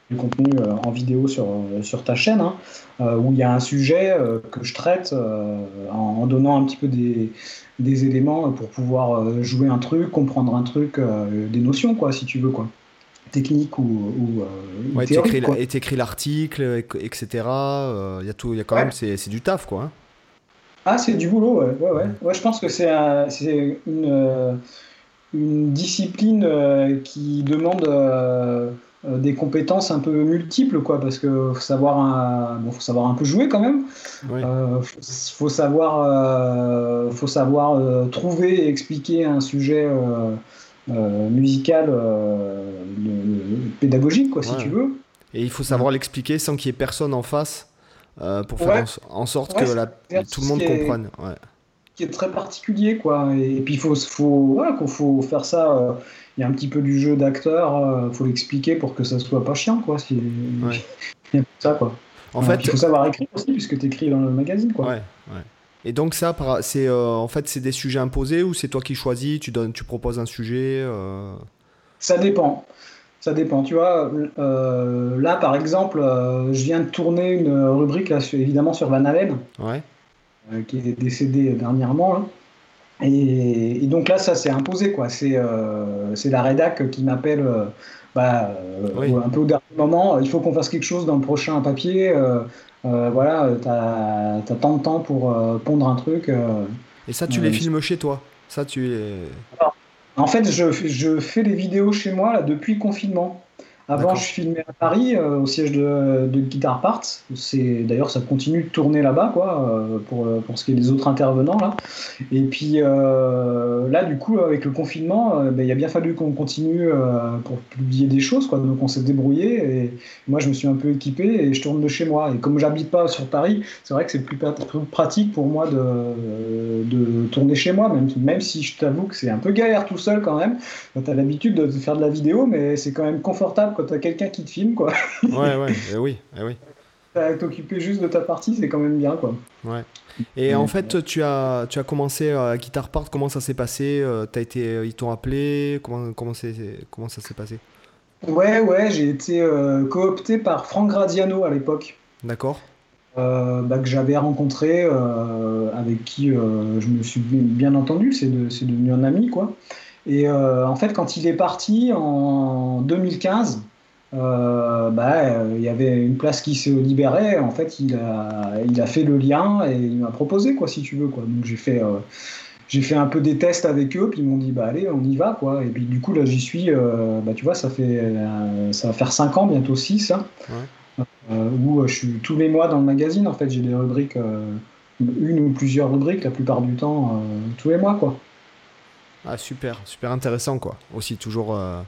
du contenu en vidéo sur, sur ta chaîne, hein, où il y a un sujet que je traite en, donnant un petit peu des, des éléments pour pouvoir jouer un truc, comprendre un truc, des notions, quoi, si tu veux, quoi. Technique ou, ou ouais, théorique, et t'écris l'article etc il y a tout il y a quand même c'est du taf quoi hein. Ah, c'est du boulot, ouais. ouais, ouais. ouais je pense que c'est une, euh, une, discipline euh, qui demande euh, des compétences un peu multiples, quoi, parce qu'il faut savoir un, bon, faut savoir un peu jouer quand même. Il faut, savoir, faut savoir trouver et expliquer un sujet musical pédagogique, quoi, si tu veux. Et il faut savoir l'expliquer sans qu'il y ait personne en face. Euh, pour faire en, sorte que tout le monde comprenne. Ouais. Qui est très particulier, quoi. Et, puis, il faut, faut, faut faire ça. Euh, il y a un petit peu du jeu d'acteur, il euh, faut l'expliquer pour que ça soit pas chiant, quoi. Si... [LAUGHS] ça, quoi. En fait, il faut savoir écrire aussi, puisque tu écris dans le magazine, quoi. Et donc ça, c'est en fait, c'est des sujets imposés ou c'est toi qui choisis, tu donnes, tu proposes un sujet. Ça dépend. Ça dépend, tu vois. Euh, là, par exemple, euh, je viens de tourner une rubrique, là, évidemment, sur Van Halen, Ouais. euh, qui est décédé dernièrement. là. Et, et donc là, ça s'est imposé, quoi. C'est euh, c'est la rédac qui m'appelle euh, bah, euh, Oui. un peu au dernier moment. Il faut qu'on fasse quelque chose dans le prochain papier. euh, euh, voilà, t'as as tant de temps pour euh, pondre un truc. euh. Et ça, tu les filmes chez toi? Ça, tu les... En fait, je, je fais les vidéos chez moi là, depuis le confinement. Avant, je filmais à Paris, euh, au siège de, de Guitar Parts. C'est d'ailleurs, ça continue de tourner là-bas, quoi, euh, pour, euh, pour ce qui est des autres intervenants là. Et puis euh, là, du coup, avec le confinement, ben, il a bien fallu qu'on continue pour publier des choses, quoi. Donc, on s'est débrouillé. Et moi, je me suis un peu équipé et je tourne de chez moi. Et comme j'habite pas sur Paris, c'est vrai que c'est plus pratique pour moi de, de tourner chez moi, même, même si je t'avoue que c'est un peu galère tout seul quand même. Tu as l'habitude de faire de la vidéo, mais c'est quand même confortable quand tu as quelqu'un qui te filme. quoi. Ouais, ouais, [LAUGHS] eh oui, eh oui. T'as- T'occuper juste de ta partie, c'est quand même bien. quoi. Et Mm. en fait, tu as, tu as commencé à Guitar Part, comment ça s'est passé Euh, T'as été, Ils t'ont appelé comment, comment, comment ça s'est passé? Ouais, ouais, j'ai été euh, coopté par Franck Gradiano à l'époque. D'accord euh, bah, que j'avais rencontré, euh, avec qui euh, je me suis bien entendu, c'est de- c'est devenu un ami, quoi. Et euh, en fait, quand il est parti en 2015, euh, bah, euh, il y avait une place qui se libérait. En fait, il a, il a fait le lien et il m'a proposé, quoi, si tu veux, quoi. Donc j'ai fait, euh, j'ai fait un peu des tests avec eux, puis ils m'ont dit, bah allez, on y va, quoi. Et puis du coup, là, j'y suis, bah, tu vois, ça fait, ça va faire 5 ans, bientôt 6, hein, où je suis tous les mois dans le magazine, en fait, j'ai des rubriques, une ou plusieurs rubriques, la plupart du temps, tous les mois, quoi. Ah, super, super intéressant, quoi. Aussi, toujours, euh,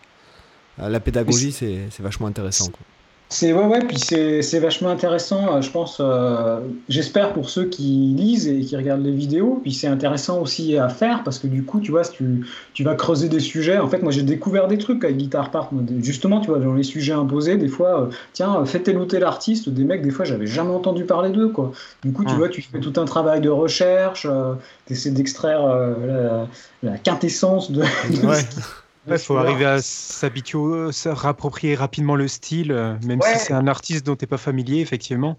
la pédagogie, c'est, c'est vachement intéressant, quoi. C'est ouais ouais puis c'est c'est vachement intéressant euh, je pense euh, j'espère pour ceux qui lisent et qui regardent les vidéos puis c'est intéressant aussi à faire parce que du coup tu vois si tu, tu vas creuser des sujets en fait moi j'ai découvert des trucs avec Guitar Part justement tu vois dans les sujets imposés des fois euh, tiens euh, fais tel ou tel artiste des mecs des fois j'avais jamais entendu parler d'eux quoi du coup tu vois tu fais tout un travail de recherche euh, tu essaies d'extraire euh, la, la quintessence de, [LAUGHS] de Ouais. ce qui- de Il faut arriver à s'habituer, se rapproprier rapidement le style, euh, même Ouais. si c'est un artiste dont tu n'es pas familier, effectivement.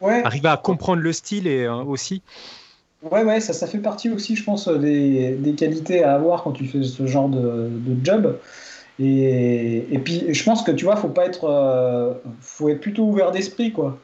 ouais. Arriver à comprendre le style et euh, aussi. Ouais, ouais, ça, ça fait partie aussi, je pense, des, des qualités à avoir quand tu fais ce genre de, de job. Et, et puis, je pense que tu vois, faut pas être, euh, faut être plutôt ouvert d'esprit, quoi.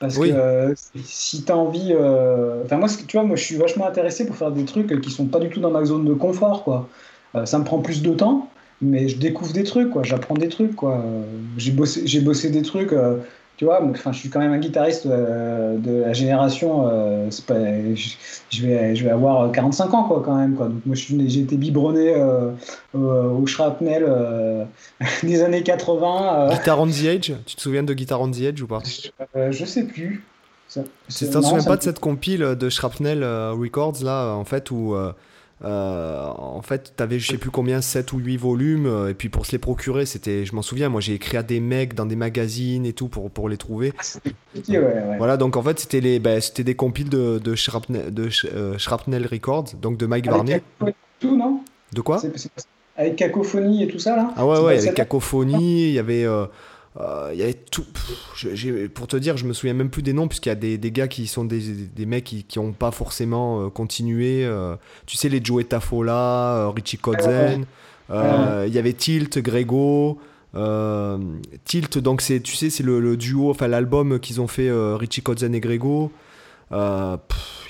Parce Oui. que euh, si tu as envie. euh, Enfin, moi, tu vois, moi, je suis vachement intéressé pour faire des trucs qui sont pas du tout dans ma zone de confort, quoi. Euh, ça me prend plus de temps, mais je découvre des trucs, quoi. J'apprends des trucs, quoi. Euh, J'ai bossé, j'ai bossé des trucs. euh, tu vois, enfin, je suis quand même un guitariste euh, de la génération. euh, pas, je, je vais, je vais avoir 45 ans, quoi, quand même. Quoi. Donc, moi, j'ai été biberonné au, au shrapnel [LAUGHS] des années 80. euh, Guitar on the Edge Tu te souviens de Guitar on the Edge ou pas? Je sais plus. Ça- Tu non, souviens pas de cette compile de Shrapnel Records là en fait où euh, en fait t'avais je sais plus combien 7 ou 8 volumes euh, et puis pour se les procurer c'était je m'en souviens moi j'ai écrit à des mecs dans des magazines et tout pour, pour les trouver. Ouais, ouais. voilà donc en fait c'était les ben, c'était des compiles de, de, Shrapnel, de Sh- euh, Shrapnel Records donc de Mike Avec et tout, non? De quoi? Avec cacophonie et tout ça, là? Ah ouais C'est ouais pas il y avait celle-là? Cacophonie il y avait euh, il y avait tout. pff, pour te dire, je me souviens même plus des noms, puisqu'il y a des, des gars qui sont des, des mecs qui n'ont pas forcément euh, continué. euh, tu sais, les Joey Tafola, euh, Richie Kotzen. euh, Il y avait Tilt, Grego. euh, Tilt, donc c'est, tu sais, c'est le, le duo, enfin l'album qu'ils ont fait euh, Richie Kotzen et Grego. Euh,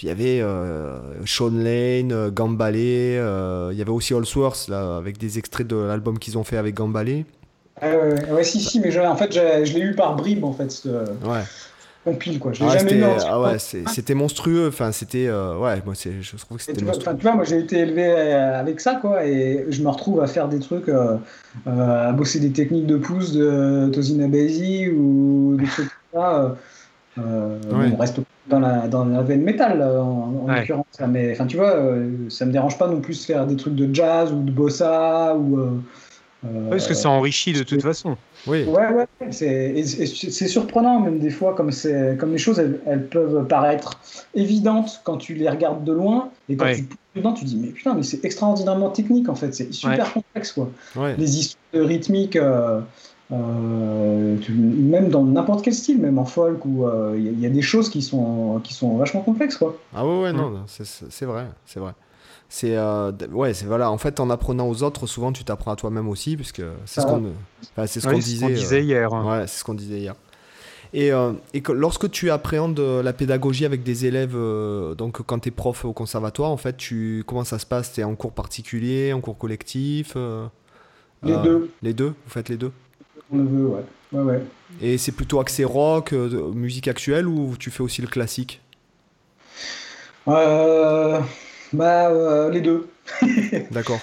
Il y avait euh, Sean Lane, euh, Gambale. euh, Il y avait aussi Allsworth, là, avec des extraits de l'album qu'ils ont fait avec Gambale. Ah ouais, si, si, mais je, en fait, je l'ai eu par bribes, en fait, ce Ouais. compile, quoi. Je l'ai Ah, jamais c'était, eu ah ouais, c'était monstrueux. Enfin, c'était. euh, ouais, moi, c'est, je trouve que c'était tu, vois, monstrueux. enfin, tu vois, moi j'ai été élevé euh, avec ça, quoi, et je me retrouve à faire des trucs, euh, euh, à bosser des techniques de pouce de Tozina Basie ou des trucs comme ça. euh, euh, Ouais. on reste dans la, dans la veine métal, en, en Ouais. l'occurrence. là, Mais enfin, tu vois, euh, ça me dérange pas non plus de faire des trucs de jazz ou de bossa ou. Euh, parce que ça enrichit de toute façon. Oui. Ouais, ouais. C'est surprenant, même des fois, comme, comme les choses, elles, peuvent paraître évidentes quand tu les regardes de loin. Et quand tu dedans, tu dis, mais putain, mais c'est extraordinairement technique, en fait. C'est super complexe, quoi. Les histoires rythmiques. Euh, euh, même dans n'importe quel style, même en folk, où il y, y, a des choses qui sont, qui sont vachement complexes. Quoi. Ah ouais, ouais, non, c'est vrai, c'est vrai c'est euh, ouais c'est voilà en fait en apprenant aux autres souvent tu t'apprends à toi-même aussi puisque c'est ce qu'on c'est ce qu'on disait, disait, hier hein. ouais c'est ce qu'on disait hier. Et, euh, et que lorsque tu appréhendes la pédagogie avec des élèves euh, donc quand tu es prof au conservatoire en fait tu comment ça se passe? Tu es en cours particulier en cours collectif les deux. les deux vous faites les deux? On le veut ouais. Ouais ouais. Et c'est plutôt axé rock musique actuelle ou tu fais aussi le classique? Euh bah, euh, les deux. [LAUGHS] D'accord.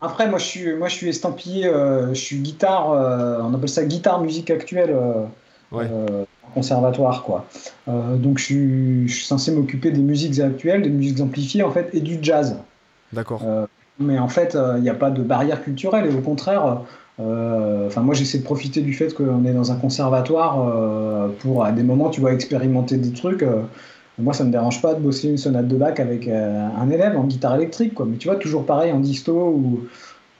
Après, moi je, suis, moi, je suis estampillé, euh, je suis guitare, euh, on appelle ça guitare musique actuelle conservatoire, quoi. donc, je suis, je suis censé m'occuper des musiques actuelles, des musiques amplifiées, en fait, et du jazz. D'accord. mais en fait, il n'y a pas de barrière culturelle, et au contraire, enfin, moi, j'essaie de profiter du fait qu'on est dans un conservatoire pour, à des moments, tu vois, expérimenter des trucs. Moi, ça me dérange pas de bosser une sonate de bac avec euh, un élève en guitare électrique, quoi. Mais tu vois, toujours pareil en disto ou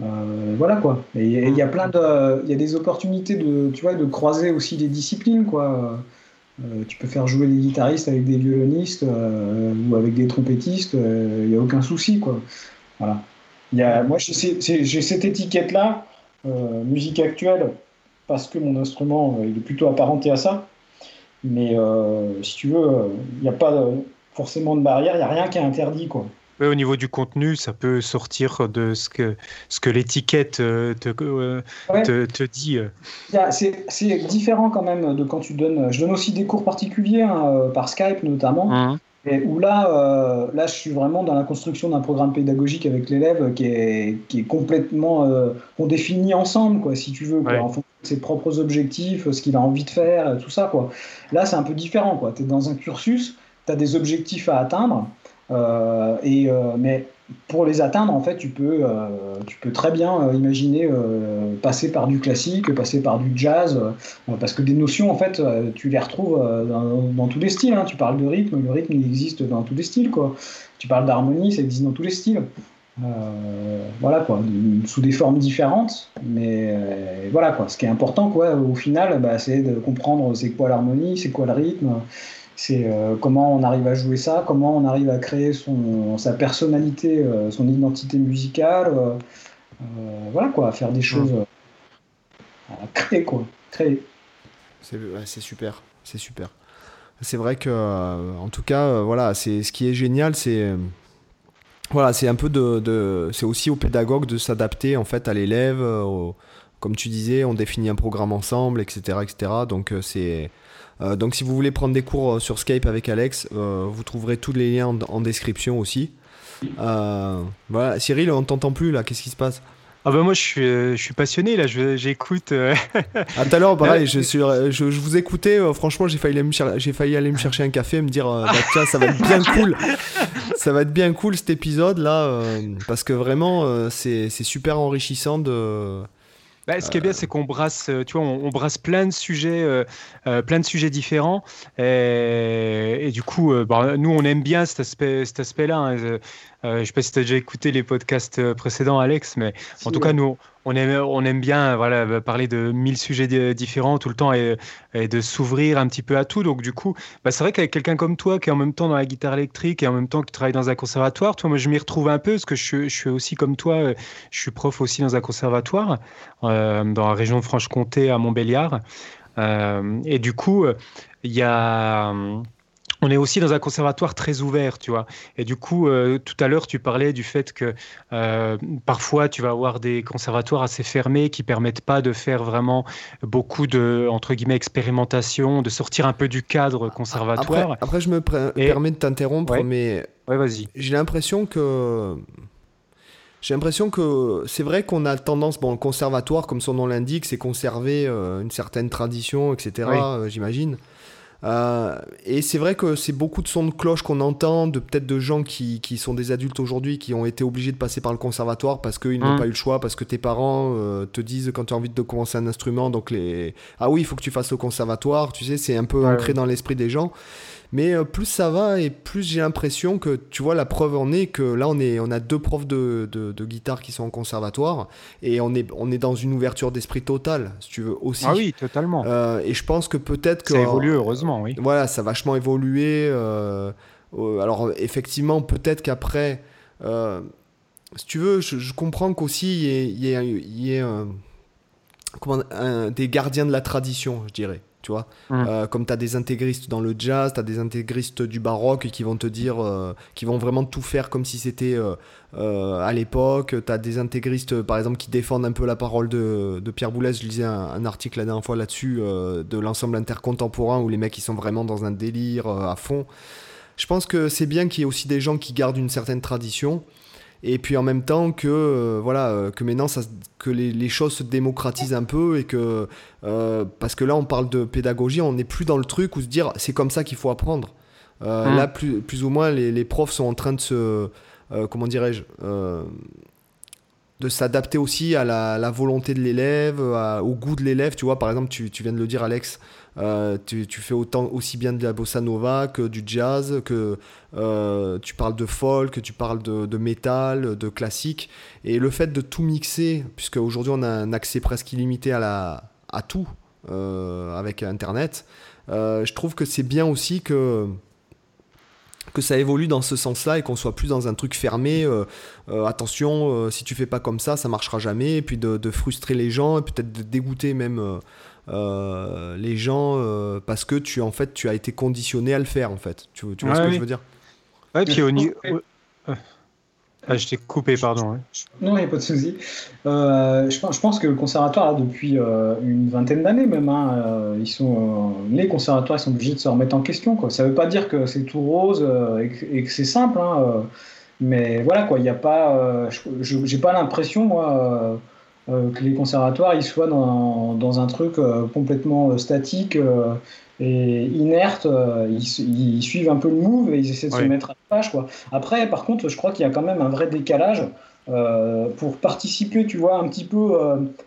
euh, voilà quoi. Et il y a plein de, il y a des opportunités de, tu vois, de croiser aussi les disciplines, quoi. Euh, tu peux faire jouer des guitaristes avec des violonistes ou avec des trompettistes, il n'y a aucun souci, quoi. Voilà. Y a, moi, j'ai cette étiquette-là, musique actuelle, parce que mon instrument il est plutôt apparenté à ça. Mais euh, si tu veux, il n'y a pas forcément de barrière, il n'y a rien qui est interdit. Quoi. au niveau du contenu, ça peut sortir de ce que, ce que l'étiquette euh, te, euh, te, te, dit. C'est différent quand même de quand tu donnes. Je donne aussi des cours particuliers, hein, par Skype notamment. Mmh. Et où là, là, je suis vraiment dans la construction d'un programme pédagogique avec l'élève qui est, qui est complètement. qu'on définit ensemble, quoi, si tu veux, quoi, en fonction de ses propres objectifs, ce qu'il a envie de faire, tout ça. Quoi. Là, c'est un peu différent. Tu es dans un cursus, tu as des objectifs à atteindre, euh, et, euh, mais pour les atteindre, en fait, tu peux, euh, tu peux très bien imaginer passer par du classique, passer par du jazz, parce que des notions, en fait, tu les retrouves dans, tous les styles. Hein. Tu parles de rythme, le rythme, il existe dans tous les styles. Quoi. Tu parles d'harmonie, ça existe dans tous les styles. Voilà quoi, sous des formes différentes, mais voilà quoi. Ce qui est important quoi, au final, bah, c'est de comprendre c'est quoi l'harmonie, c'est quoi le rythme, c'est euh, comment on arrive à jouer ça, comment on arrive à créer son, sa personnalité, euh, son identité musicale. Euh, voilà quoi, à faire des choses. à créer quoi. Créer. C'est super, c'est super. C'est vrai que, en tout cas, voilà, c'est ce qui est génial, c'est voilà, c'est un peu de, c'est aussi au pédagogue de s'adapter en fait à l'élève. comme tu disais, on définit un programme ensemble, etc., etc. Donc c'est euh, donc si vous voulez prendre des cours euh, sur Skype avec Alex, euh, vous trouverez tous les liens en, description aussi. voilà, Cyril, on t'entend plus là, qu'est-ce qui se passe? Ah bah moi je suis, je suis passionné là, j'écoute. À [LAUGHS] tout à l'heure pareil, je, suis, je, vous écoutais, franchement j'ai failli, j'ai failli aller me chercher un café et me dire bah, tiens ça va être bien cool, [LAUGHS] ça va être bien cool cet épisode là, parce que vraiment c'est super enrichissant de, bah, ce qui est bien, c'est qu'on brasse, euh, tu vois, on, brasse plein de sujets, euh, euh, plein de sujets différents. Et, du coup, bah, nous, on aime bien cet aspect, cet aspect-là. Hein. je ne sais pas si tu as déjà écouté les podcasts précédents, Alex, mais en tout cas, nous, on aime, on aime bien voilà, parler de mille sujets différents tout le temps et, de s'ouvrir un petit peu à tout. Donc, du coup, bah, c'est vrai qu'avec quelqu'un comme toi qui est en même temps dans la guitare électrique et en même temps qui travaille dans un conservatoire, toi, moi, je m'y retrouve un peu parce que je, suis aussi comme toi, je suis prof aussi dans un conservatoire euh, dans la région de Franche-Comté à Montbéliard. Euh, et du coup, il y a on est aussi dans un conservatoire très ouvert, tu vois. Et du coup, euh, tout à l'heure, tu parlais du fait que euh, parfois, tu vas avoir des conservatoires assez fermés qui permettent pas de faire vraiment beaucoup de, entre guillemets, expérimentation, de sortir un peu du cadre conservatoire. Après, je me permets de t'interrompre, mais ouais, vas-y. J'ai l'impression que j'ai l'impression que c'est vrai qu'on a tendance, bon, le conservatoire, comme son nom l'indique, c'est conserver euh, une certaine tradition, etc. J'imagine. Euh, et c'est vrai que c'est beaucoup de sons de cloche qu'on entend, de peut-être de gens qui, qui, sont des adultes aujourd'hui, qui ont été obligés de passer par le conservatoire parce qu'ils n'ont mmh. pas eu le choix, parce que tes parents euh, te disent quand tu as envie de commencer un instrument, donc les... Ah oui, il faut que tu fasses le conservatoire, tu sais, c'est un peu ancré dans l'esprit des gens. Mais euh, plus ça va et plus j'ai l'impression que, tu vois, la preuve en est que là, on, est, on a deux profs de, de, guitare qui sont en conservatoire et on est, on est dans une ouverture d'esprit totale, si tu veux, aussi. Ah oui, totalement. Euh, et je pense que peut-être que. Ça évolue, heureusement, oui. Voilà, ça a vachement évolué. Euh, alors, effectivement, peut-être qu'après. si tu veux, je, comprends qu'aussi il y ait, y ait, comment, des gardiens de la tradition, je dirais tu vois. Mm. Euh, comme tu as des intégristes dans le jazz, tu as des intégristes du baroque qui vont te dire, euh, qui vont vraiment tout faire comme si c'était euh, à l'époque. Tu as des intégristes, par exemple, qui défendent un peu la parole de, Pierre Boulez. Je lisais un, article la dernière fois là-dessus, de l'ensemble intercontemporain, où les mecs, ils sont vraiment dans un délire à fond. Je pense que c'est bien qu'il y ait aussi des gens qui gardent une certaine tradition et puis en même temps que euh, voilà euh, que maintenant ça, que les, les, choses se démocratisent un peu et que euh, parce que là on parle de pédagogie on n'est plus dans le truc où se dire c'est comme ça qu'il faut apprendre mmh. là plus, plus ou moins les, les, profs sont en train de se comment dirais-je de s'adapter aussi à la, la volonté de l'élève, au goût de l'élève. Tu vois, par exemple, tu, tu, viens de le dire, Alex, euh, tu, fais autant, aussi bien de la bossa nova que du jazz, que euh, tu parles de folk, tu parles de, de métal, de classique. Et le fait de tout mixer, puisque aujourd'hui on a un accès presque illimité à, la, à tout euh, avec Internet, je trouve que c'est bien aussi que que ça évolue dans ce sens-là et qu'on soit plus dans un truc fermé. attention, si tu fais pas comme ça, ça marchera jamais. Et puis de, de frustrer les gens et peut-être de dégoûter même euh, les gens euh, parce que tu en fait tu as été conditionné à le faire en fait. Tu, tu vois ce que je veux dire? Ouais, puis au niveau. Ah, je t'ai coupé, pardon. Non, il n'y a pas de souci. Euh, je, pense, je, pense que le conservatoire, depuis une vingtaine d'années même, hein, ils sont, les conservatoires ils sont obligés de se remettre en question. Quoi. Ça ne veut pas dire que c'est tout rose et que, c'est simple, hein, mais voilà, quoi. Il n'y a pas. je n'ai pas l'impression, moi euh, que les conservatoires ils soient dans, dans un truc euh, complètement euh, statique et inerte. Ils, suivent un peu le move et ils essaient de se mettre à la page. Quoi. Après, par contre, je crois qu'il y a quand même un vrai décalage. pour participer, tu vois, un petit peu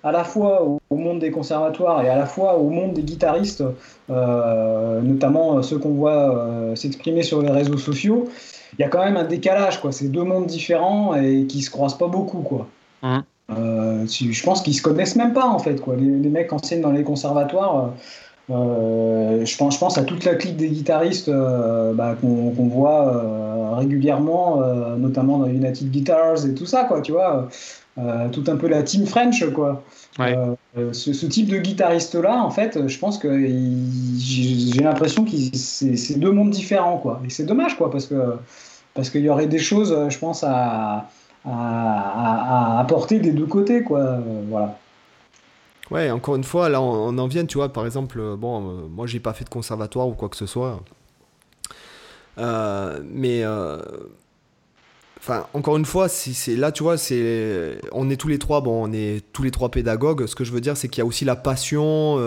à la fois au, monde des conservatoires et à la fois au monde des guitaristes, notamment ceux qu'on voit s'exprimer sur les réseaux sociaux, il y a quand même un décalage, quoi. C'est deux mondes différents et qui se croisent pas beaucoup, quoi. Mmh. Euh, je pense qu'ils se connaissent même pas en fait. Quoi. Les, mecs enseignent dans les conservatoires. Euh, je, pense, je pense à toute la clique des guitaristes euh, bah, qu'on voit régulièrement, notamment dans United Guitars et tout ça, quoi, tu vois. tout un peu la team French, quoi. Ce, type de guitariste-là, en fait, je pense que j'ai l'impression que c'est deux mondes différents, quoi. Et c'est dommage, quoi, parce que parce qu'il y aurait des choses, je pense, à, à, apporter des deux côtés, quoi. Euh, voilà. Ouais, encore une fois, là, on, en vient, tu vois, par exemple, euh, bon, euh, moi, j'ai pas fait de conservatoire ou quoi que ce soit. mais. Enfin, encore une fois, c'est là, tu vois, c'est, on est tous les trois, bon, on est tous les trois pédagogues. Ce que je veux dire, c'est qu'il y a aussi la passion,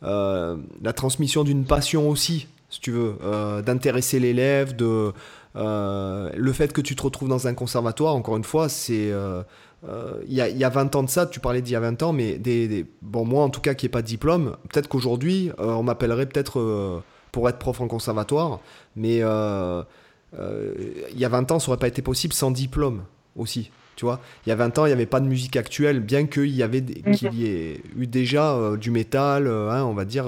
la transmission d'une passion aussi, si tu veux, d'intéresser l'élève, de, euh, le fait que tu te retrouves dans un conservatoire, encore une fois, c'est. Euh, euh, il y, a, y, a 20 ans de ça, tu parlais d'il y a 20 ans, mais bon, moi en tout cas qui n'ai pas de diplôme, peut-être qu'aujourd'hui on m'appellerait peut-être pour être prof en conservatoire, mais il y a 20 ans ça aurait pas été possible sans diplôme aussi. Tu vois, il y a 20 ans, il n'y avait pas de musique actuelle, bien qu'il y avait qu'il y ait eu déjà du métal, hein, on va dire,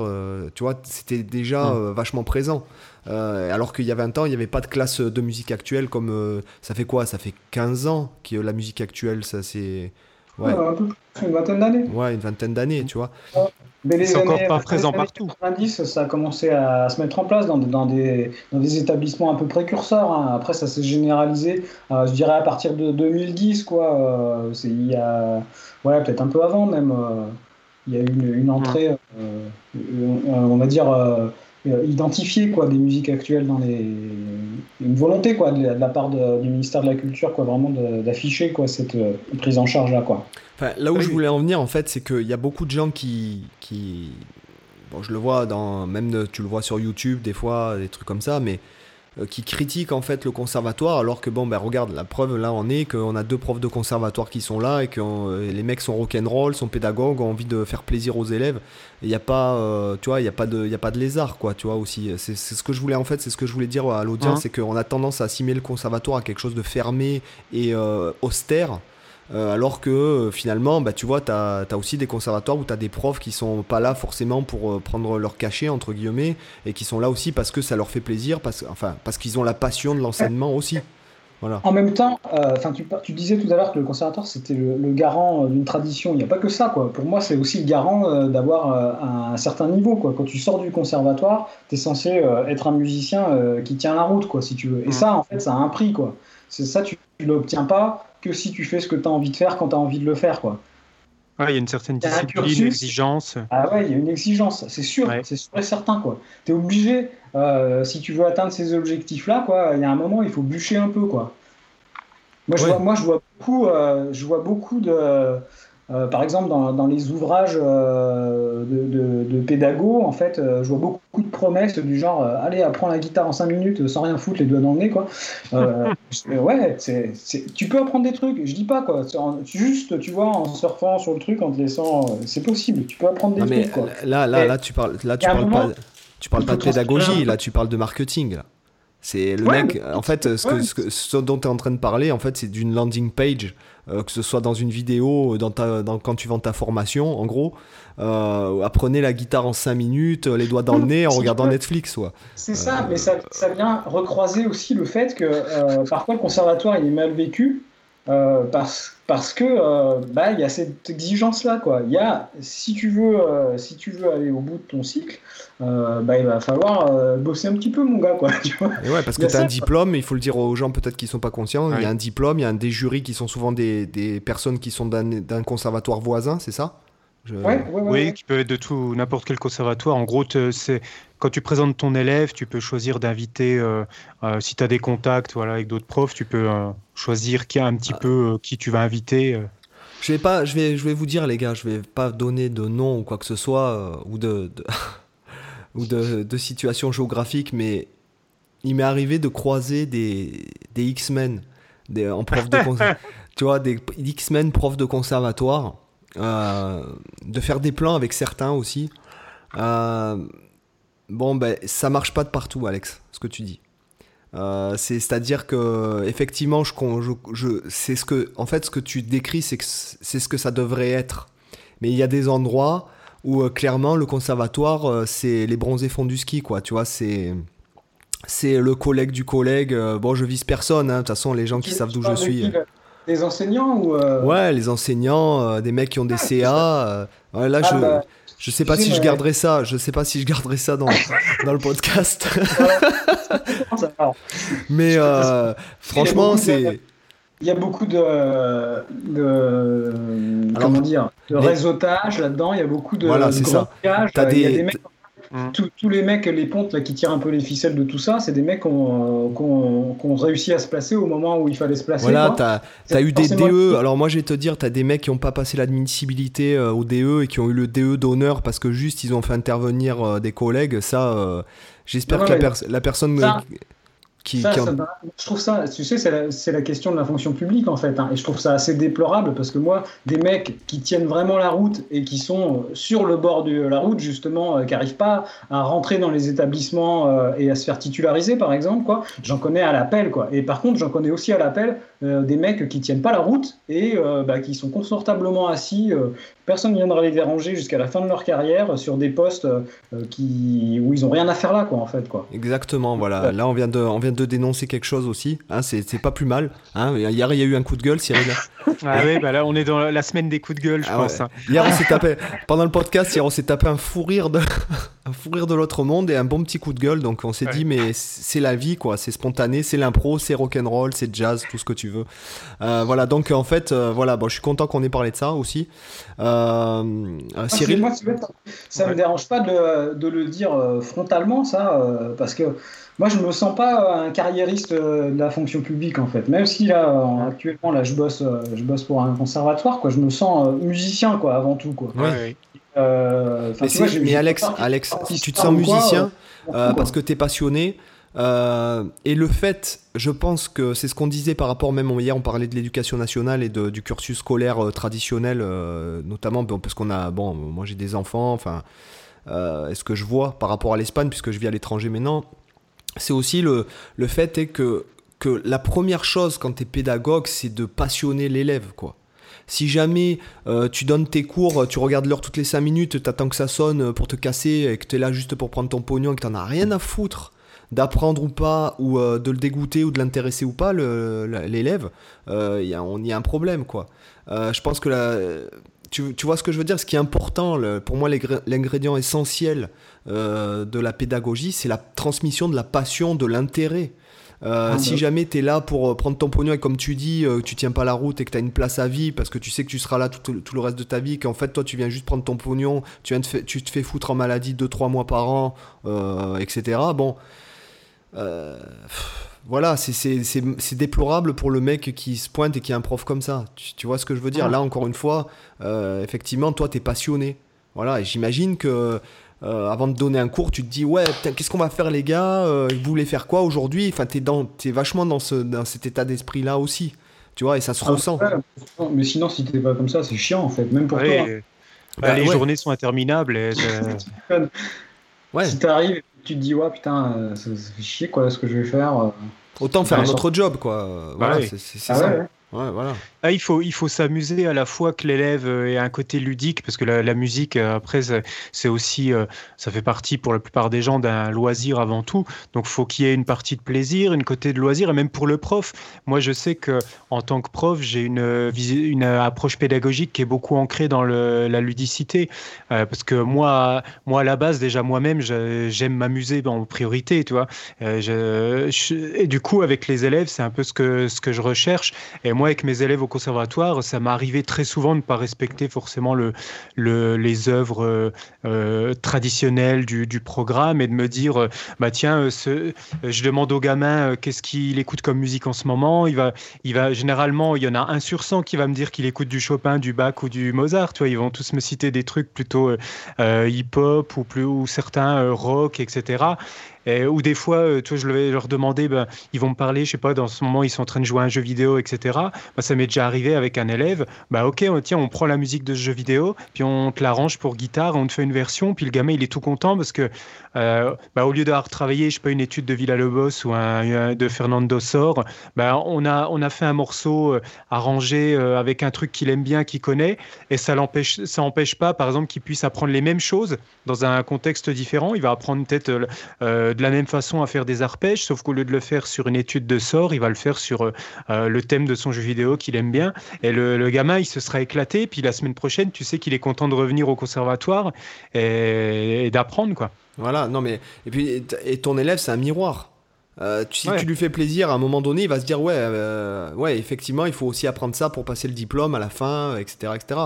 tu vois, c'était déjà mhm. vachement présent. Euh, alors qu'il y a 20 ans, il n'y avait pas de classe de musique actuelle comme. Euh, ça fait quoi? Ça fait 15 ans que la musique actuelle, ça c'est. Ouais. une vingtaine d'années. Ouais, une vingtaine d'années, tu vois. c'est encore pas présent partout. 90, ça a commencé à se mettre en place dans, dans, des, dans des, établissements un peu précurseurs. Hein. Après, ça s'est généralisé, euh, je dirais, à partir de 2010, quoi. c'est il y a. Ouais, peut-être un peu avant même. il y a eu une, une entrée, on va dire euh, identifier quoi des musiques actuelles dans les une volonté quoi de la, part du ministère de la culture quoi vraiment d'afficher quoi cette euh, prise en charge là quoi là où je voulais en venir en fait c'est qu'il y a beaucoup de gens qui qui bon, je le vois dans, même tu le vois sur YouTube des fois, des trucs comme ça, mais euh, qui critiquent en fait le conservatoire, alors que bon, ben regarde, la preuve là en est qu'on a deux profs de conservatoire qui sont là et que euh, les mecs sont rock'n'roll, sont pédagogues, ont envie de faire plaisir aux élèves. Il n'y a pas, euh, tu vois, il y a pas de, il a pas de lézard quoi, tu vois aussi. C'est ce que je voulais en fait, c'est ce que je voulais dire à l'audience, c'est qu'on a tendance à assimiler le conservatoire à quelque chose de fermé et austère. Euh, alors que euh, finalement, bah, tu vois, tu as, aussi des conservatoires où tu as des profs qui sont pas là forcément pour euh, prendre leur cachet, entre guillemets, et qui sont là aussi parce que ça leur fait plaisir, parce, enfin, parce qu'ils ont la passion de l'enseignement aussi. Voilà. En même temps, enfin tu, tu, disais tout à l'heure que le conservatoire c'était le, garant d'une tradition. Il n'y a pas que ça, quoi. Pour moi, c'est aussi le garant d'avoir un, certain niveau, quoi. Quand tu sors du conservatoire, tu es censé être un musicien qui tient la route, quoi, si tu veux. Et mm. ça, en fait, ça a un prix, quoi. C'est ça, tu, ne l'obtiens pas que si tu fais ce que tu as envie de faire quand tu as envie de le faire. Quoi. il y a une certaine discipline, une exigence. Ah ouais, il y a une exigence, c'est sûr, c'est sûr et certain. Tu es obligé, euh, si tu veux atteindre ces objectifs-là, quoi, il y a un moment, il faut bûcher un peu. Quoi. Moi, je, vois, moi je, vois beaucoup, euh, je vois beaucoup de, euh, par exemple, dans, les ouvrages euh, de, de, pédago, en fait, euh, je vois beaucoup de promesses du genre allez, apprends la guitare en 5 minutes sans rien foutre les doigts dans le nez, quoi. [LAUGHS] ouais, tu peux apprendre des trucs, je dis pas, quoi. Juste, tu vois, en surfant sur le truc, en te laissant. c'est possible, tu peux apprendre des trucs, quoi. Là, là, là, tu parles, là, tu parles pas, tu parles pas de pédagogie, là, tu parles de marketing, C'est le mec, en fait, ce, que, ce, dont tu es en train de parler, en fait, c'est d'une landing page euh, que ce soit dans une vidéo, dans ta, dans, quand tu vends ta formation, en gros. Euh, apprenez la guitare en 5 minutes, les doigts dans le nez en regardant Netflix. C'est ça, euh, mais ça, ça, vient recroiser aussi le fait que parfois le conservatoire il est mal vécu euh, parce, parce que euh, bah, il y a cette exigence là quoi. Il y a si tu veux euh, si tu veux aller au bout de ton cycle, bah, il va falloir bosser un petit peu mon gars quoi. [LAUGHS] Tu vois ouais parce que tu as un diplôme, il faut le dire aux gens peut-être qui sont pas conscients. Il y a un diplôme, il y a un des jurys qui sont souvent des, des personnes qui sont d'un conservatoire voisin, c'est ça? Oui, qui peut être de tout, n'importe quel conservatoire. En gros, c'est quand tu présentes ton élève, tu peux choisir d'inviter, euh, euh, si tu as des contacts voilà, avec d'autres profs, tu peux euh, choisir qui, un petit ah. peu qui tu vas inviter. Je vais pas, je vais, je vais vous dire les gars, je vais pas donner de nom ou quoi que ce soit ou de, [LAUGHS] ou de, de situation géographique, mais il m'est arrivé de croiser des, des X-Men en prof de [LAUGHS] tu vois des X-Men profs de conservatoire de faire des plans avec certains aussi. Euh, bon, ben, ça marche pas de partout, Alex, ce que tu dis. Euh, c'est-à-dire que effectivement, je, je, c'est ce que, en fait, ce que tu décris, c'est c'est ce que ça devrait être. Mais il y a des endroits où clairement le conservatoire, c'est les bronzés font du ski, quoi. Tu vois, c'est c'est le collègue du collègue. bon, je vise personne. Hein. De toute façon, les gens qui savent d'où je suis. Des enseignants ou euh, Ouais, les enseignants, euh, des mecs qui ont des ah, CA. Euh, ouais, là, ah, je. Bah, je sais pas si je garderai ça, je sais pas si je garderai ça dans, [LAUGHS] dans le podcast. mais franchement, c'est. Il y a beaucoup de, de comment dire, de réseautage là-dedans. Il y a beaucoup de. Voilà, c'est ça. T'as des, mecs Mmh. Tous, les mecs, les pontes là, qui tirent un peu les ficelles de tout ça, c'est des mecs qui ont, euh, réussi à se placer au moment où il fallait se placer. Voilà, t'as as eu des DE. Alors moi, je vais te dire, t'as des mecs qui n'ont pas passé l'admissibilité euh, au DE et qui ont eu le DE d'honneur parce que juste ils ont fait intervenir euh, des collègues. Ça, j'espère que la, la, personne je trouve ça, tu sais, c'est la, question de la fonction publique en fait, hein. et je trouve ça assez déplorable parce que moi, des mecs qui tiennent vraiment la route et qui sont sur le bord de la route justement, euh, qui n'arrivent pas à rentrer dans les établissements euh, et à se faire titulariser par exemple, quoi, j'en connais à l'appel quoi. Et par contre, j'en connais aussi à l'appel euh, des mecs qui tiennent pas la route et bah, qui sont confortablement assis personne ne viendra les déranger jusqu'à la fin de leur carrière sur des postes euh, qui, où ils n'ont rien à faire là, quoi, en fait. Quoi. Exactement, voilà. Là, on vient, de, on vient de dénoncer quelque chose aussi. Hein, c'est pas plus mal. Hein. Hier, il y a eu un coup de gueule, Cyril. [LAUGHS] ah oui, bah là, on est dans la semaine des coups de gueule, je ah pense. Hein. Hier, on s'est [LAUGHS] tapé, pendant le podcast, hier, on s'est tapé un fou rire de, un fou rire de l'autre monde et un bon petit coup de gueule. Donc, on s'est dit, mais c'est la vie, quoi. C'est spontané, c'est l'impro, c'est rock'n'roll, c'est jazz, tout ce que tu veux. Euh, voilà, donc, en fait, euh, voilà, bon, je suis content qu'on ait parlé de ça aussi. Euh, ah, Cyril moi, Ça ne me dérange pas de, le dire euh, frontalement, ça, euh, parce que moi, je me sens pas un carriériste de la fonction publique, en fait. Même si, là, actuellement, là, je bosse, je bosse pour un conservatoire, quoi. Je me sens musicien, quoi, avant tout, quoi. Mais, Alex, Alex, si tu te sens musicien parce que tu es passionné, euh, et le fait, je pense que c'est ce qu'on disait par rapport même hier, on parlait de l'éducation nationale et de, du cursus scolaire euh, traditionnel, euh, notamment parce qu'on a, bon, moi j'ai des enfants, enfin, est-ce que je vois par rapport à l'Espagne, puisque je vis à l'étranger maintenant, c'est aussi le, le fait est que, que la première chose quand tu es pédagogue, c'est de passionner l'élève, quoi. Si jamais tu donnes tes cours, tu regardes l'heure toutes les 5 minutes, tu attends que ça sonne pour te casser et que tu es là juste pour prendre ton pognon et que tu as rien à foutre d'apprendre ou pas, ou euh, de le dégoûter ou de l'intéresser ou pas, l'élève, euh, y, a un problème, quoi. Euh, je pense que la, tu, vois ce que je veux dire? Ce qui est important, pour moi, l'ingrédient essentiel de la pédagogie, c'est la transmission de la passion, de l'intérêt. Ah, si bah. jamais tu es là pour prendre ton pognon et comme tu dis, tu tiens pas la route et que tu as une place à vie parce que tu sais que tu seras là tout, le reste de ta vie, qu'en fait toi tu viens juste prendre ton pognon, tu, viens te, tu te fais foutre en maladie 2-3 mois par an, etc. Bon, euh, voilà, c'est déplorable pour le mec qui se pointe et qui est un prof comme ça. Tu, vois ce que je veux dire? Là, encore une fois, euh, effectivement, toi, tu es passionné. Voilà, et j'imagine que euh, avant de donner un cours, tu te dis Ouais, qu'est-ce qu'on va faire, les gars Vous voulez faire quoi aujourd'hui? Enfin, tu es, vachement dans, ce, dans cet état d'esprit-là aussi. Tu vois, et ça se ah, ressent. mais sinon, si t'es pas comme ça, c'est chiant en fait, même pour toi. Bah, les journées sont interminables. Et [LAUGHS] ouais. Si t'arrives tu te dis, ouais, putain, euh, ça, fait chier, quoi, ce que je vais faire. Euh. Autant faire un autre job, quoi. Voilà, c'est ah ça. Ouais, voilà. Ah, il faut, il faut s'amuser à la fois que l'élève euh, ait un côté ludique, parce que la, musique, euh, après, c'est aussi, euh, ça fait partie pour la plupart des gens d'un loisir avant tout. Donc, faut qu'il y ait une partie de plaisir, une côté de loisir, et même pour le prof. Moi, je sais que en tant que prof, j'ai une, une approche pédagogique qui est beaucoup ancrée dans la ludicité, parce que moi, moi, à la base, déjà moi-même, j'aime m'amuser en priorité, tu vois. et du coup, avec les élèves, c'est un peu ce que, ce que je recherche. Et moi, avec mes élèves au conservatoire, ça m'est arrivé très souvent de ne pas respecter forcément le, le les œuvres euh, euh, traditionnelles du, programme et de me dire, euh, bah tiens, je demande au gamin qu'est-ce qu'il écoute comme musique en ce moment? Il va, il va généralement, il y en a un sur 100 qui va me dire qu'il écoute du Chopin, du Bach ou du Mozart. Tu vois, ils vont tous me citer des trucs plutôt hip-hop ou plus ou certains rock, etc ou des fois, euh, je vais leur demander, ben, ils vont me parler, je sais pas, dans ce moment, ils sont en train de jouer à un jeu vidéo, etc. Ça m'est déjà arrivé avec un élève. Bah, ok, on, tiens, on prend la musique de ce jeu vidéo, puis on te l'arrange pour guitare, on te fait une version, puis le gamin, il est tout content parce que, euh, bah, au lieu d'avoir travaillé, je sais pas, une étude de Villa-Lobos ou un, de Fernando Sor, bah, on, a, on a fait un morceau euh, arrangé avec un truc qu'il aime bien, qu'il connaît, et ça l'empêche, ça empêche pas, par exemple, qu'il puisse apprendre les mêmes choses dans un contexte différent. Il va apprendre peut-être de la même façon à faire des arpèges, sauf qu'au lieu de le faire sur une étude de sort, il va le faire sur euh, euh, le thème de son jeu vidéo qu'il aime bien. Et le, gamin, il se sera éclaté. Puis la semaine prochaine, tu sais qu'il est content de revenir au conservatoire et, d'apprendre, quoi. Voilà, non mais et puis et ton élève, c'est un miroir. Euh, si tu lui fais plaisir, à un moment donné, il va se dire ouais, ouais, effectivement, il faut aussi apprendre ça pour passer le diplôme à la fin, etc., etc.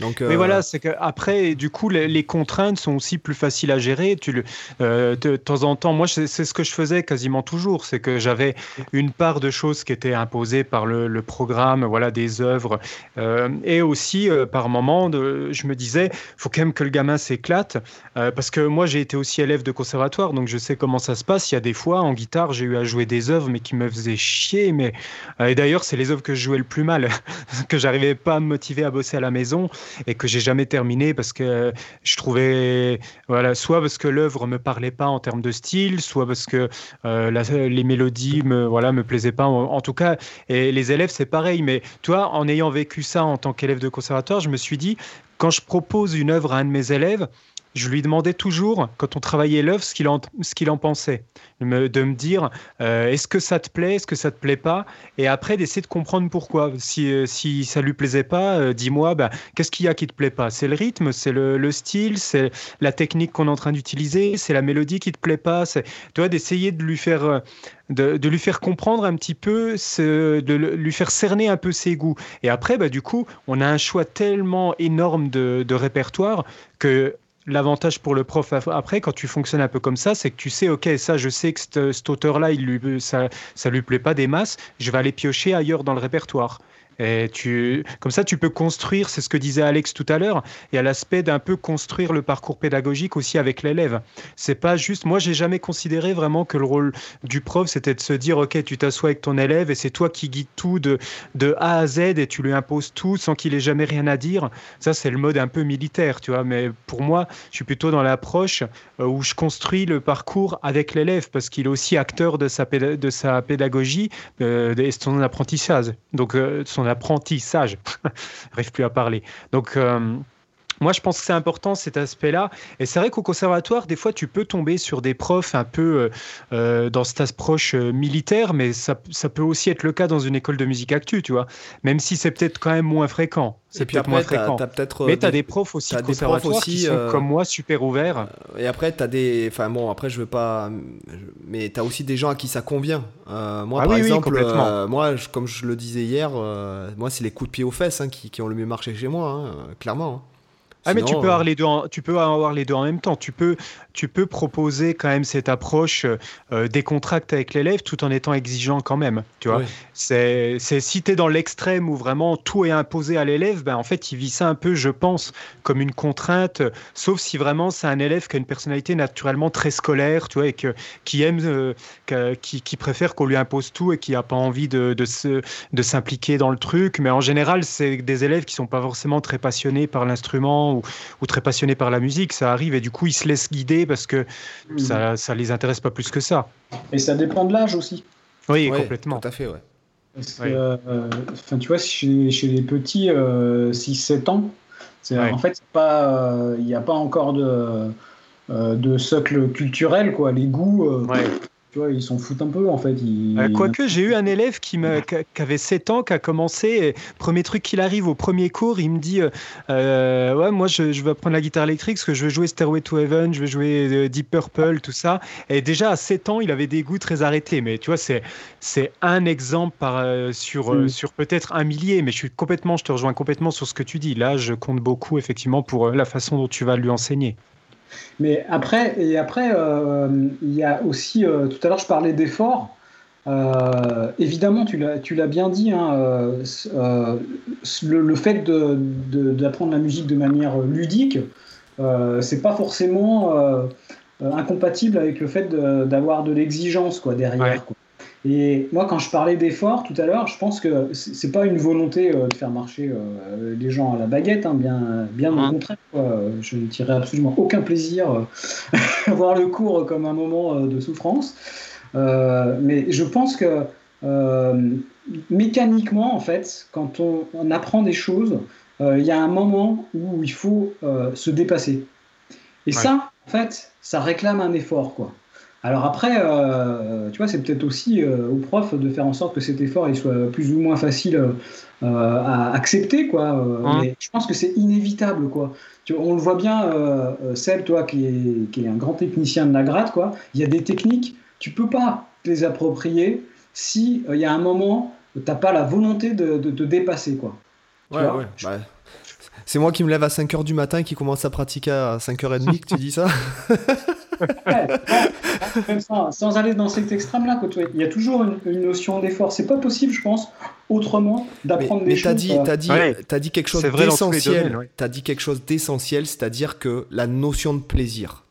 Mais euh, voilà, c'est qu'après, du coup, les, contraintes sont aussi plus faciles à gérer. Tu le, euh, de, temps en temps, moi, c'est ce que je faisais quasiment toujours, c'est que j'avais une part de choses qui étaient imposées par le, programme, voilà, des œuvres, euh, et aussi par moment, de, je me disais, faut quand même que le gamin s'éclate, parce que moi, j'ai été aussi élève de conservatoire, donc je sais comment ça se passe. Il y a des fois, en guitare, j'ai eu à jouer des œuvres, mais qui me faisaient chier. Mais et d'ailleurs, c'est les œuvres que je jouais le plus mal, [LAUGHS] que j'arrivais pas à me motiver à bosser à la maison et que j'ai jamais terminé parce que je trouvais, voilà, soit parce que l'œuvre me parlait pas en termes de style, soit parce que euh, les mélodies me, voilà, me plaisaient pas. En, tout cas, et les élèves, c'est pareil. Mais toi, en ayant vécu ça en tant qu'élève de conservatoire, je me suis dit, quand je propose une œuvre à un de mes élèves, je lui demandais toujours, quand on travaillait l'œuvre, ce qu'il en, en pensait. de me dire, euh, est-ce que ça te plaît, est-ce que ça te plaît pas? Et après, d'essayer de comprendre pourquoi. Si, euh, si ça lui plaisait pas, euh, dis-moi, bah, qu'est-ce qu'il y a qui te plaît pas? C'est le rythme, c'est le, style, c'est la technique qu'on est en train d'utiliser, c'est la mélodie qui te plaît pas. C'est, tu vois, d'essayer de lui faire... De, lui faire comprendre un petit peu, de lui faire cerner un peu ses goûts. Et après, bah, du coup, on a un choix tellement énorme de, de répertoire que L'avantage pour le prof après, quand tu fonctionnes un peu comme ça, c'est que tu sais, ok, ça, je sais que cet auteur-là, il ça, ça lui plaît pas des masses, je vais aller piocher ailleurs dans le répertoire. Et comme ça, tu peux construire, c'est ce que disait Alex tout à l'heure, il y a l'aspect d'un peu construire le parcours pédagogique aussi avec l'élève. C'est pas juste, moi j'ai jamais considéré vraiment que le rôle du prof c'était de se dire, ok, tu t'assois avec ton élève et c'est toi qui guides tout de, A à Z et tu lui imposes tout sans qu'il ait jamais rien à dire. Ça, c'est le mode un peu militaire, tu vois. Mais pour moi, je suis plutôt dans l'approche euh, où je construis le parcours avec l'élève parce qu'il est aussi acteur de sa, pédagogie euh, et son apprentissage. Donc, euh, son apprentissage. [LAUGHS] J'arrive plus à parler. Donc, moi, je pense que c'est important cet aspect-là. Et c'est vrai qu'au conservatoire, des fois, tu peux tomber sur des profs un peu euh, euh, dans cette approche euh, militaire, mais ça, ça, peut aussi être le cas dans une école de musique actu, tu vois. Même si c'est peut-être quand même moins fréquent. C'est peut-être moins fréquent. mais tu as des profs aussi de conservatoire aussi, qui sont comme moi super ouverts. Et après, tu as des. Enfin bon, après, je veux pas. Mais tu as aussi des gens à qui ça convient. moi, ah par exemple, moi, comme je le disais hier, moi, c'est les coups de pied aux fesses hein, qui, qui, ont le mieux marché chez moi, hein, clairement. Hein. Ah, mais tu peux, avoir les deux en, tu peux avoir les deux en même temps. Tu peux, tu peux proposer quand même cette approche euh, des contracts avec l'élève tout en étant exigeant quand même. Tu vois, c'est, si tu es dans l'extrême où vraiment tout est imposé à l'élève, ben, en fait, il vit ça un peu, je pense, comme une contrainte, sauf si vraiment c'est un élève qui a une personnalité naturellement très scolaire, tu vois, et que, qui aime, euh, qui, qui, préfère qu'on lui impose tout et qui n'a pas envie de, s'impliquer dans le truc. Mais en général, c'est des élèves qui sont pas forcément très passionnés par l'instrument ou, très passionnés par la musique, ça arrive et du coup ils se laissent guider parce que hmm. ça, ça les intéresse pas plus que ça. Et ça dépend de l'âge aussi. Oui, complètement. Tout à fait, ouais. Euh, enfin, tu vois, chez, chez les petits, 6-7 euh, ans, en fait, euh, il n'y a pas encore de, de socle culturel, quoi. Les goûts, tu vois, ils s'en foutent un peu en fait. Euh, quoique, j'ai eu un élève qui, me, qui avait 7 ans, qui a commencé. premier truc qu'il arrive au premier cours, il me dit euh, Ouais, moi je, je, veux apprendre la guitare électrique parce que je veux jouer Stairway to Heaven, je veux jouer euh, Deep Purple, tout ça. Et déjà à 7 ans, il avait des goûts très arrêtés. Mais tu vois, c'est, c'est un exemple par, sur, mm. sur peut-être un millier. Mais je suis complètement, je te rejoins complètement sur ce que tu dis. Là, je compte beaucoup effectivement pour la façon dont tu vas lui enseigner. Mais après, et après euh, il y a aussi, euh, tout à l'heure je parlais d'efforts. Euh, évidemment, tu l'as bien dit, hein, le, fait d'apprendre de, la musique de manière ludique, c'est pas forcément incompatible avec le fait d'avoir de, l'exigence quoi derrière. Et moi, quand je parlais d'effort tout à l'heure, je pense que c'est pas une volonté euh, de faire marcher euh, les gens à la baguette, hein, bien, bien au contraire. Je ne tirerai absolument aucun plaisir euh, [LAUGHS] à voir le cours comme un moment de souffrance. mais je pense que mécaniquement, en fait, quand on, apprend des choses, il y a un moment où il faut se dépasser. Et ça, en fait, ça réclame un effort, quoi. Alors après, euh, tu vois, c'est peut-être aussi euh, au prof de faire en sorte que cet effort il soit plus ou moins facile euh, à accepter, quoi. Hein. Mais je pense que c'est inévitable, quoi. Tu on le voit bien, celle, toi, qui est, qui est, un grand technicien de la gratte, quoi. Il y a des techniques, tu peux pas les approprier si il y a un moment où t'as pas la volonté de, te dépasser, quoi. ouais, ouais. Bah, c'est moi qui me lève à 5h du matin qui commence à pratiquer à 5h30 que tu dis ça [LAUGHS] sans, aller dans cet extrême-là, il y a toujours une, notion d'effort. C'est pas possible, je pense, autrement d'apprendre des choses. Mais t'as dit, as dit quelque chose d'essentiel. T'as dit quelque chose d'essentiel, c'est-à-dire que la notion de plaisir.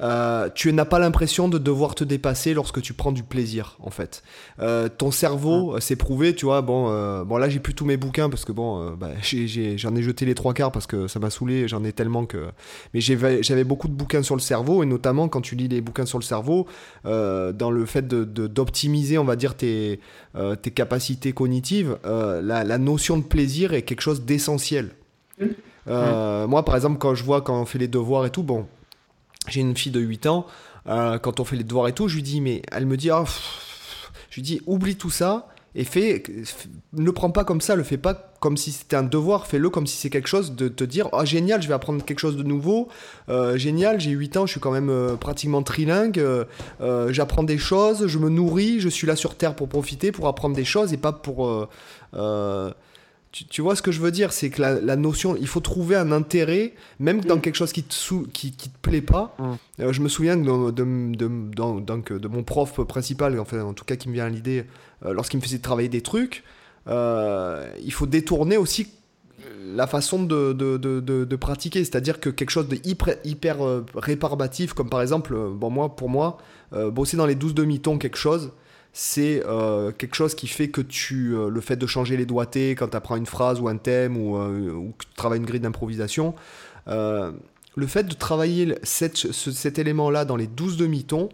Euh, tu n'as pas l'impression de devoir te dépasser lorsque tu prends du plaisir, en fait. Euh, ton cerveau, c'est prouvé, tu vois. Bon, euh, bon là, j'ai plus tous mes bouquins parce que bon, bah, [LAUGHS] j'en ai, jeté les trois quarts parce que ça m'a saoulé. J'en ai tellement que. Mais j'avais beaucoup de bouquins sur le cerveau et notamment quand tu lis les bouquins sur le cerveau, dans le fait d'optimiser, de, on va dire, tes, tes capacités cognitives, la, la, notion de plaisir est quelque chose d'essentiel. Mmh. Moi, par exemple, quand je vois quand on fait les devoirs et tout, bon, j'ai une fille de 8 ans, euh, quand on fait les devoirs et tout, je lui dis, mais elle me dit, oh, je lui dis, oublie tout ça et fais, ne prends pas comme ça, le fais pas comme si c'était un devoir, fais-le comme si c'est quelque chose de te dire, oh génial, je vais apprendre quelque chose de nouveau, euh, génial, j'ai 8 ans, je suis quand même euh, pratiquement trilingue, j'apprends des choses, je me nourris, je suis là sur Terre pour profiter, pour apprendre des choses et pas pour tu, vois ce que je veux dire C'est que la, notion, il faut trouver un intérêt, même dans mm. quelque chose qui te, qui, qui, te plaît pas. Mm. Euh, je me souviens de, de, de, de, mon prof principal, enfin, en tout cas qui me vient à l'idée, euh, lorsqu'il me faisait travailler des trucs, il faut détourner aussi la façon de, de, pratiquer, c'est-à-dire que quelque chose de hyper, hyper réparbatif, comme par exemple, bon, moi, pour moi, bosser dans les 12 demi-tons quelque chose, c'est quelque chose qui fait que tu, le fait de changer les doigtés quand tu apprends une phrase ou un thème ou, ou que tu travailles une grille d'improvisation, le fait de travailler cet élément-là dans les 12 demi-tons,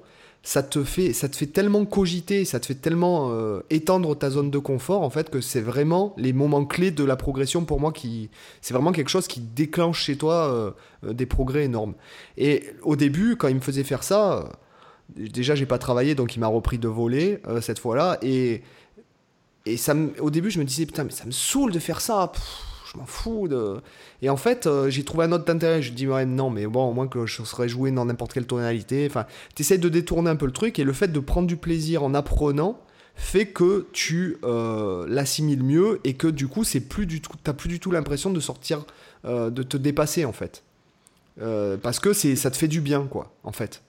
ça te fait ça te fait tellement cogiter, ça te fait tellement euh, étendre ta zone de confort en fait que c'est vraiment les moments clés de la progression pour moi qui c'est vraiment quelque chose qui déclenche chez toi euh, euh, des progrès énormes. Et au début quand il me faisait faire ça, déjà j'ai pas travaillé donc il m'a repris de voler cette fois-là et et ça au début je me disais putain mais ça me saoule de faire ça je m'en fous. De... Et en fait, euh, j'ai trouvé un autre intérêt. Je dis, ouais, non, mais bon, au moins que je serais joué dans n'importe quelle tonalité. Enfin, tu essaies de détourner un peu le truc et le fait de prendre du plaisir en apprenant fait que tu euh, l'assimiles mieux et que du coup, c'est plus du tout, t'as plus du tout l'impression de sortir, euh, de te dépasser en fait. parce que c'est, ça te fait du bien, quoi, en fait.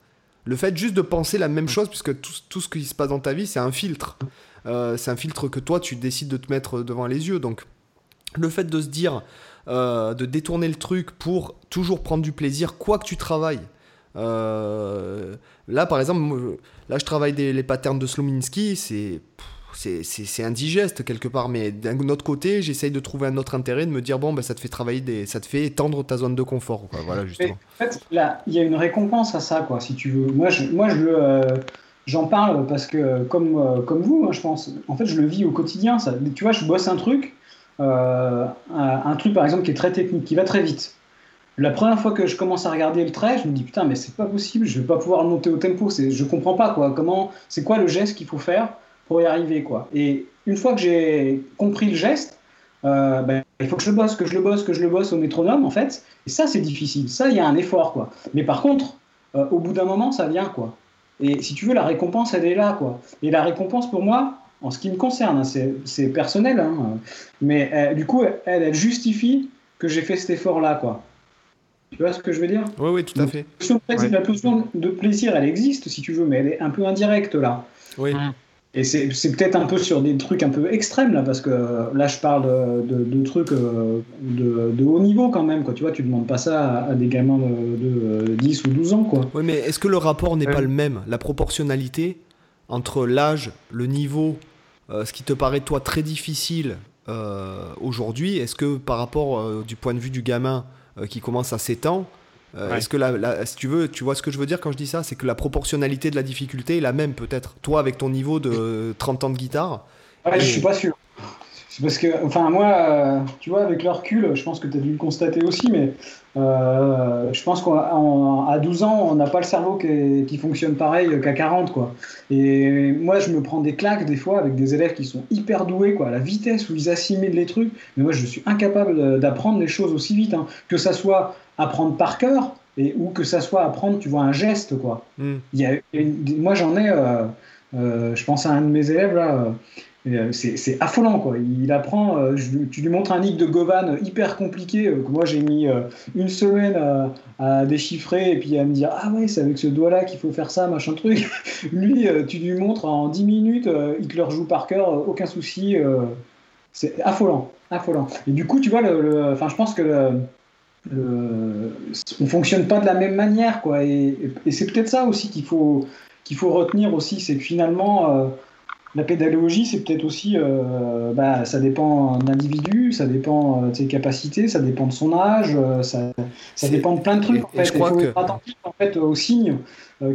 Le fait juste de penser la même chose, puisque tout, tout ce qui se passe dans ta vie, c'est un filtre. c'est un filtre que toi, tu décides de te mettre devant les yeux. Donc, le fait de se dire, euh, de détourner le truc pour toujours prendre du plaisir, quoi que tu travailles. Euh, là, par exemple, là, je travaille des, les patterns de Slominski, c'est c'est indigeste quelque part, mais d'un autre côté, j'essaye de trouver un autre intérêt, de me dire bon, bah, ça te fait travailler, des, ça te fait étendre ta zone de confort, Voilà, justement. en fait, là, il y a une récompense à ça, quoi, si tu veux. Moi, je, moi, je euh, j'en parle parce que comme comme vous, hein, je pense, en fait, je le vis au quotidien. Ça, tu vois, je bosse un truc. Euh, un, truc par exemple qui est très technique, qui va très vite. La première fois que je commence à regarder le trait, je me dis putain mais c'est pas possible, je vais pas pouvoir monter au tempo, je comprends pas quoi, comment, c'est quoi le geste qu'il faut faire? Pour y arriver quoi. Et une fois que j'ai compris le geste, euh, ben, il faut que je le bosse, que je le bosse, que je le bosse au métronome en fait. Et ça c'est difficile, ça il y a un effort quoi. Mais par contre, euh, au bout d'un moment ça vient quoi. Et si tu veux la récompense elle est là quoi. Et la récompense pour moi, en ce qui me concerne, hein, c'est personnel, hein, mais euh, du coup, elle, elle justifie que j'ai fait cet effort-là, quoi. Tu vois ce que je veux dire? Oui, oui, tout à fait. La notion de plaisir, elle existe, si tu veux, mais elle est un peu indirecte, là. Oui. Mmh. Et c'est peut-être un peu sur des trucs un peu extrêmes, là, parce que là, je parle de, trucs euh, de, haut niveau quand même, quoi. Tu vois, tu demandes pas ça à, des gamins de, 10 ou 12 ans, quoi. Oui, mais est-ce que le rapport n'est pas le même? La proportionnalité entre l'âge, le niveau, euh, ce qui te paraît toi très difficile euh, aujourd'hui, est-ce que par rapport euh, du point de vue du gamin qui commence à 7 ans, est-ce que la, si tu veux, tu vois ce que je veux dire quand je dis ça, c'est que la proportionnalité de la difficulté est la même peut-être. Toi avec ton niveau de 30 ans de guitare. Ouais, je suis pas sûr. C'est parce que, enfin, moi, euh, tu vois, avec le recul, je pense que tu as dû le constater aussi, mais euh, je pense qu'à 12 ans, on n'a pas le cerveau qui, fonctionne pareil qu'à 40, quoi. Et moi, je me prends des claques des fois avec des élèves qui sont hyper doués, quoi, la vitesse où ils assimilent les trucs. Mais moi, je suis incapable d'apprendre les choses aussi vite, hein. que ça soit apprendre par cœur, et, ou que ça soit apprendre, tu vois, un geste, quoi. Hmm. Il y a, moi, j'en ai, euh, je pense à un de mes élèves, là c'est affolant, quoi. Il apprend, euh, tu lui montres un nick de Govan hyper compliqué, euh, que moi j'ai mis une semaine à, déchiffrer et puis à me dire Ah ouais, c'est avec ce doigt-là qu'il faut faire ça, machin truc. [LAUGHS] lui, tu lui montres en 10 minutes, il te le rejoue par cœur, aucun souci. c'est affolant, affolant. Et du coup, tu vois, le, enfin, je pense que le, on fonctionne pas de la même manière, quoi. Et, c'est peut-être ça aussi qu'il faut, qu'il faut retenir aussi, c'est que finalement la pédagogie, c'est peut-être aussi, euh, bah, ça dépend d'un individu, ça dépend euh, de ses capacités, ça dépend de son âge, euh, ça, dépend de plein de trucs. En fait. Il faut être attentif en fait, aux signes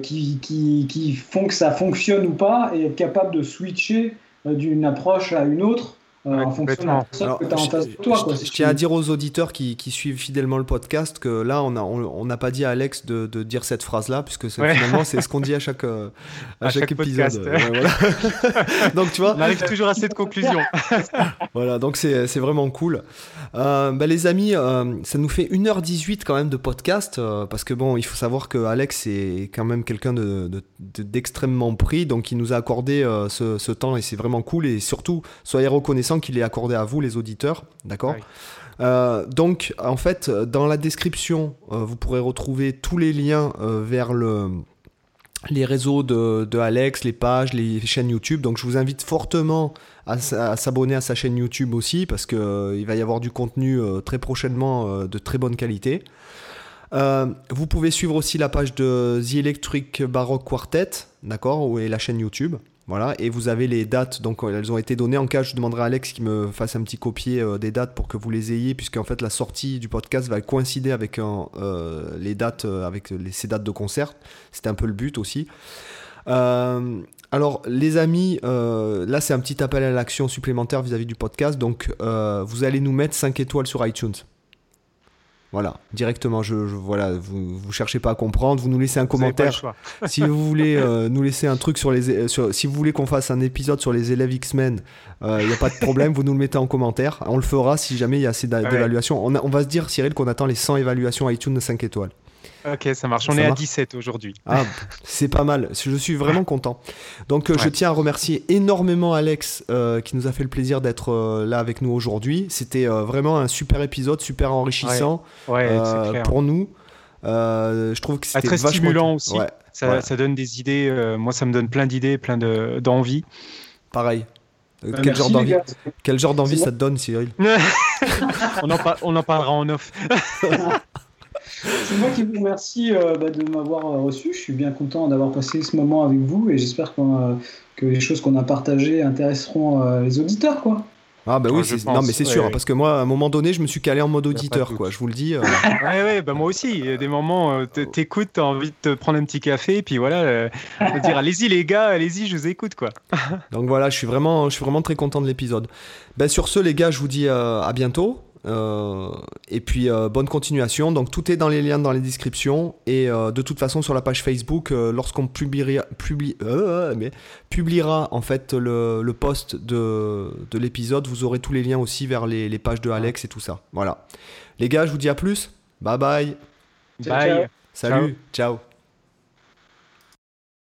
qui, qui, qui, font que ça fonctionne ou pas et être capable de switcher d'une approche à une autre euh, en fonction de la personne que tu as en face de toi. Je, tiens à dire aux auditeurs qui, qui, suivent fidèlement le podcast que là, on n'a on, pas dit à Alex de, de dire cette phrase-là, puisque finalement, c'est ce qu'on dit à chaque, euh, [LAUGHS] à, chaque, épisode. [LAUGHS] donc, tu vois. On arrive toujours à cette conclusion. [LAUGHS] voilà, donc c'est vraiment cool. Euh, bah, les amis, ça nous fait 1h18 quand même de podcast, parce que bon, il faut savoir que Alex est quand même quelqu'un d'extrêmement de, pris, donc il nous a accordé ce, ce temps et c'est vraiment cool. Et surtout, soyez reconnaissants qu'il est accordé à vous, les auditeurs. D'accord euh, donc, en fait, dans la description, euh, vous pourrez retrouver tous les liens euh, vers le les réseaux de, de, Alex, les pages, les chaînes YouTube. Donc je vous invite fortement à, s'abonner à sa chaîne YouTube aussi parce qu'il il va y avoir du contenu très prochainement de très bonne qualité. vous pouvez suivre aussi la page de The Electric Baroque Quartet, d'accord, et la chaîne YouTube. Voilà, et vous avez les dates, donc elles ont été données. En cas, je demanderai à Alex qui me fasse un petit copier euh, des dates pour que vous les ayez, puisqu'en fait la sortie du podcast va coïncider avec euh, euh, ces dates de concert. C'était un peu le but aussi. alors, les amis, là c'est un petit appel à l'action supplémentaire vis-à-vis du podcast. Donc, vous allez nous mettre 5 étoiles sur iTunes. Voilà, directement, je, voilà, vous ne cherchez pas à comprendre, vous nous laissez un commentaire. [LAUGHS] si vous voulez euh, nous laisser un truc sur les, euh, sur, si vous voulez qu'on fasse un épisode sur les élèves X-Men, il euh, n'y a pas de problème, vous nous le mettez en commentaire. On le fera si jamais il y a assez d'évaluations. On, on, va se dire, Cyril, qu'on attend les 100 évaluations iTunes de 5 étoiles. Ok, ça marche. On est à 17 aujourd'hui. Ah, c'est pas mal. Je suis vraiment content. Donc, euh, je tiens à remercier énormément Alex euh, qui nous a fait le plaisir d'être euh, là avec nous aujourd'hui. C'était vraiment un super épisode, super enrichissant pour nous. je trouve que c'était très stimulant aussi. Ça, ça, donne des idées. moi, ça me donne plein d'idées, plein d'envie. Pareil. quel, genre d'envie, quel genre d'envie ça te donne, Cyril [LAUGHS] on, en on en parlera en off. [LAUGHS] C'est moi qui vous remercie euh, bah, de m'avoir euh, reçu. Je suis bien content d'avoir passé ce moment avec vous et j'espère euh, que les choses qu'on a partagées intéresseront les auditeurs. quoi. Ah bah oui, ah, non mais c'est sûr, parce que moi à un moment donné je me suis calé en mode auditeur quoi, je vous le dis. [LAUGHS] ouais ouais, bah moi aussi, il y a des moments, t'écoutes, t'as envie de te prendre un petit café, et puis voilà, dire allez-y les gars, allez-y, je vous écoute quoi. Donc voilà, je suis vraiment, je suis vraiment très content de l'épisode. Ben, sur ce les gars, je vous dis à bientôt. Euh, et puis euh, bonne continuation. Donc tout est dans les liens dans les descriptions et euh, de toute façon sur la page Facebook, lorsqu'on publiera, mais, publiera en fait le, le post de, de l'épisode, vous aurez tous les liens aussi vers les, les, pages de Alex et tout ça. Voilà. Les gars, je vous dis à plus. Bye bye. Bye. Salut. ciao.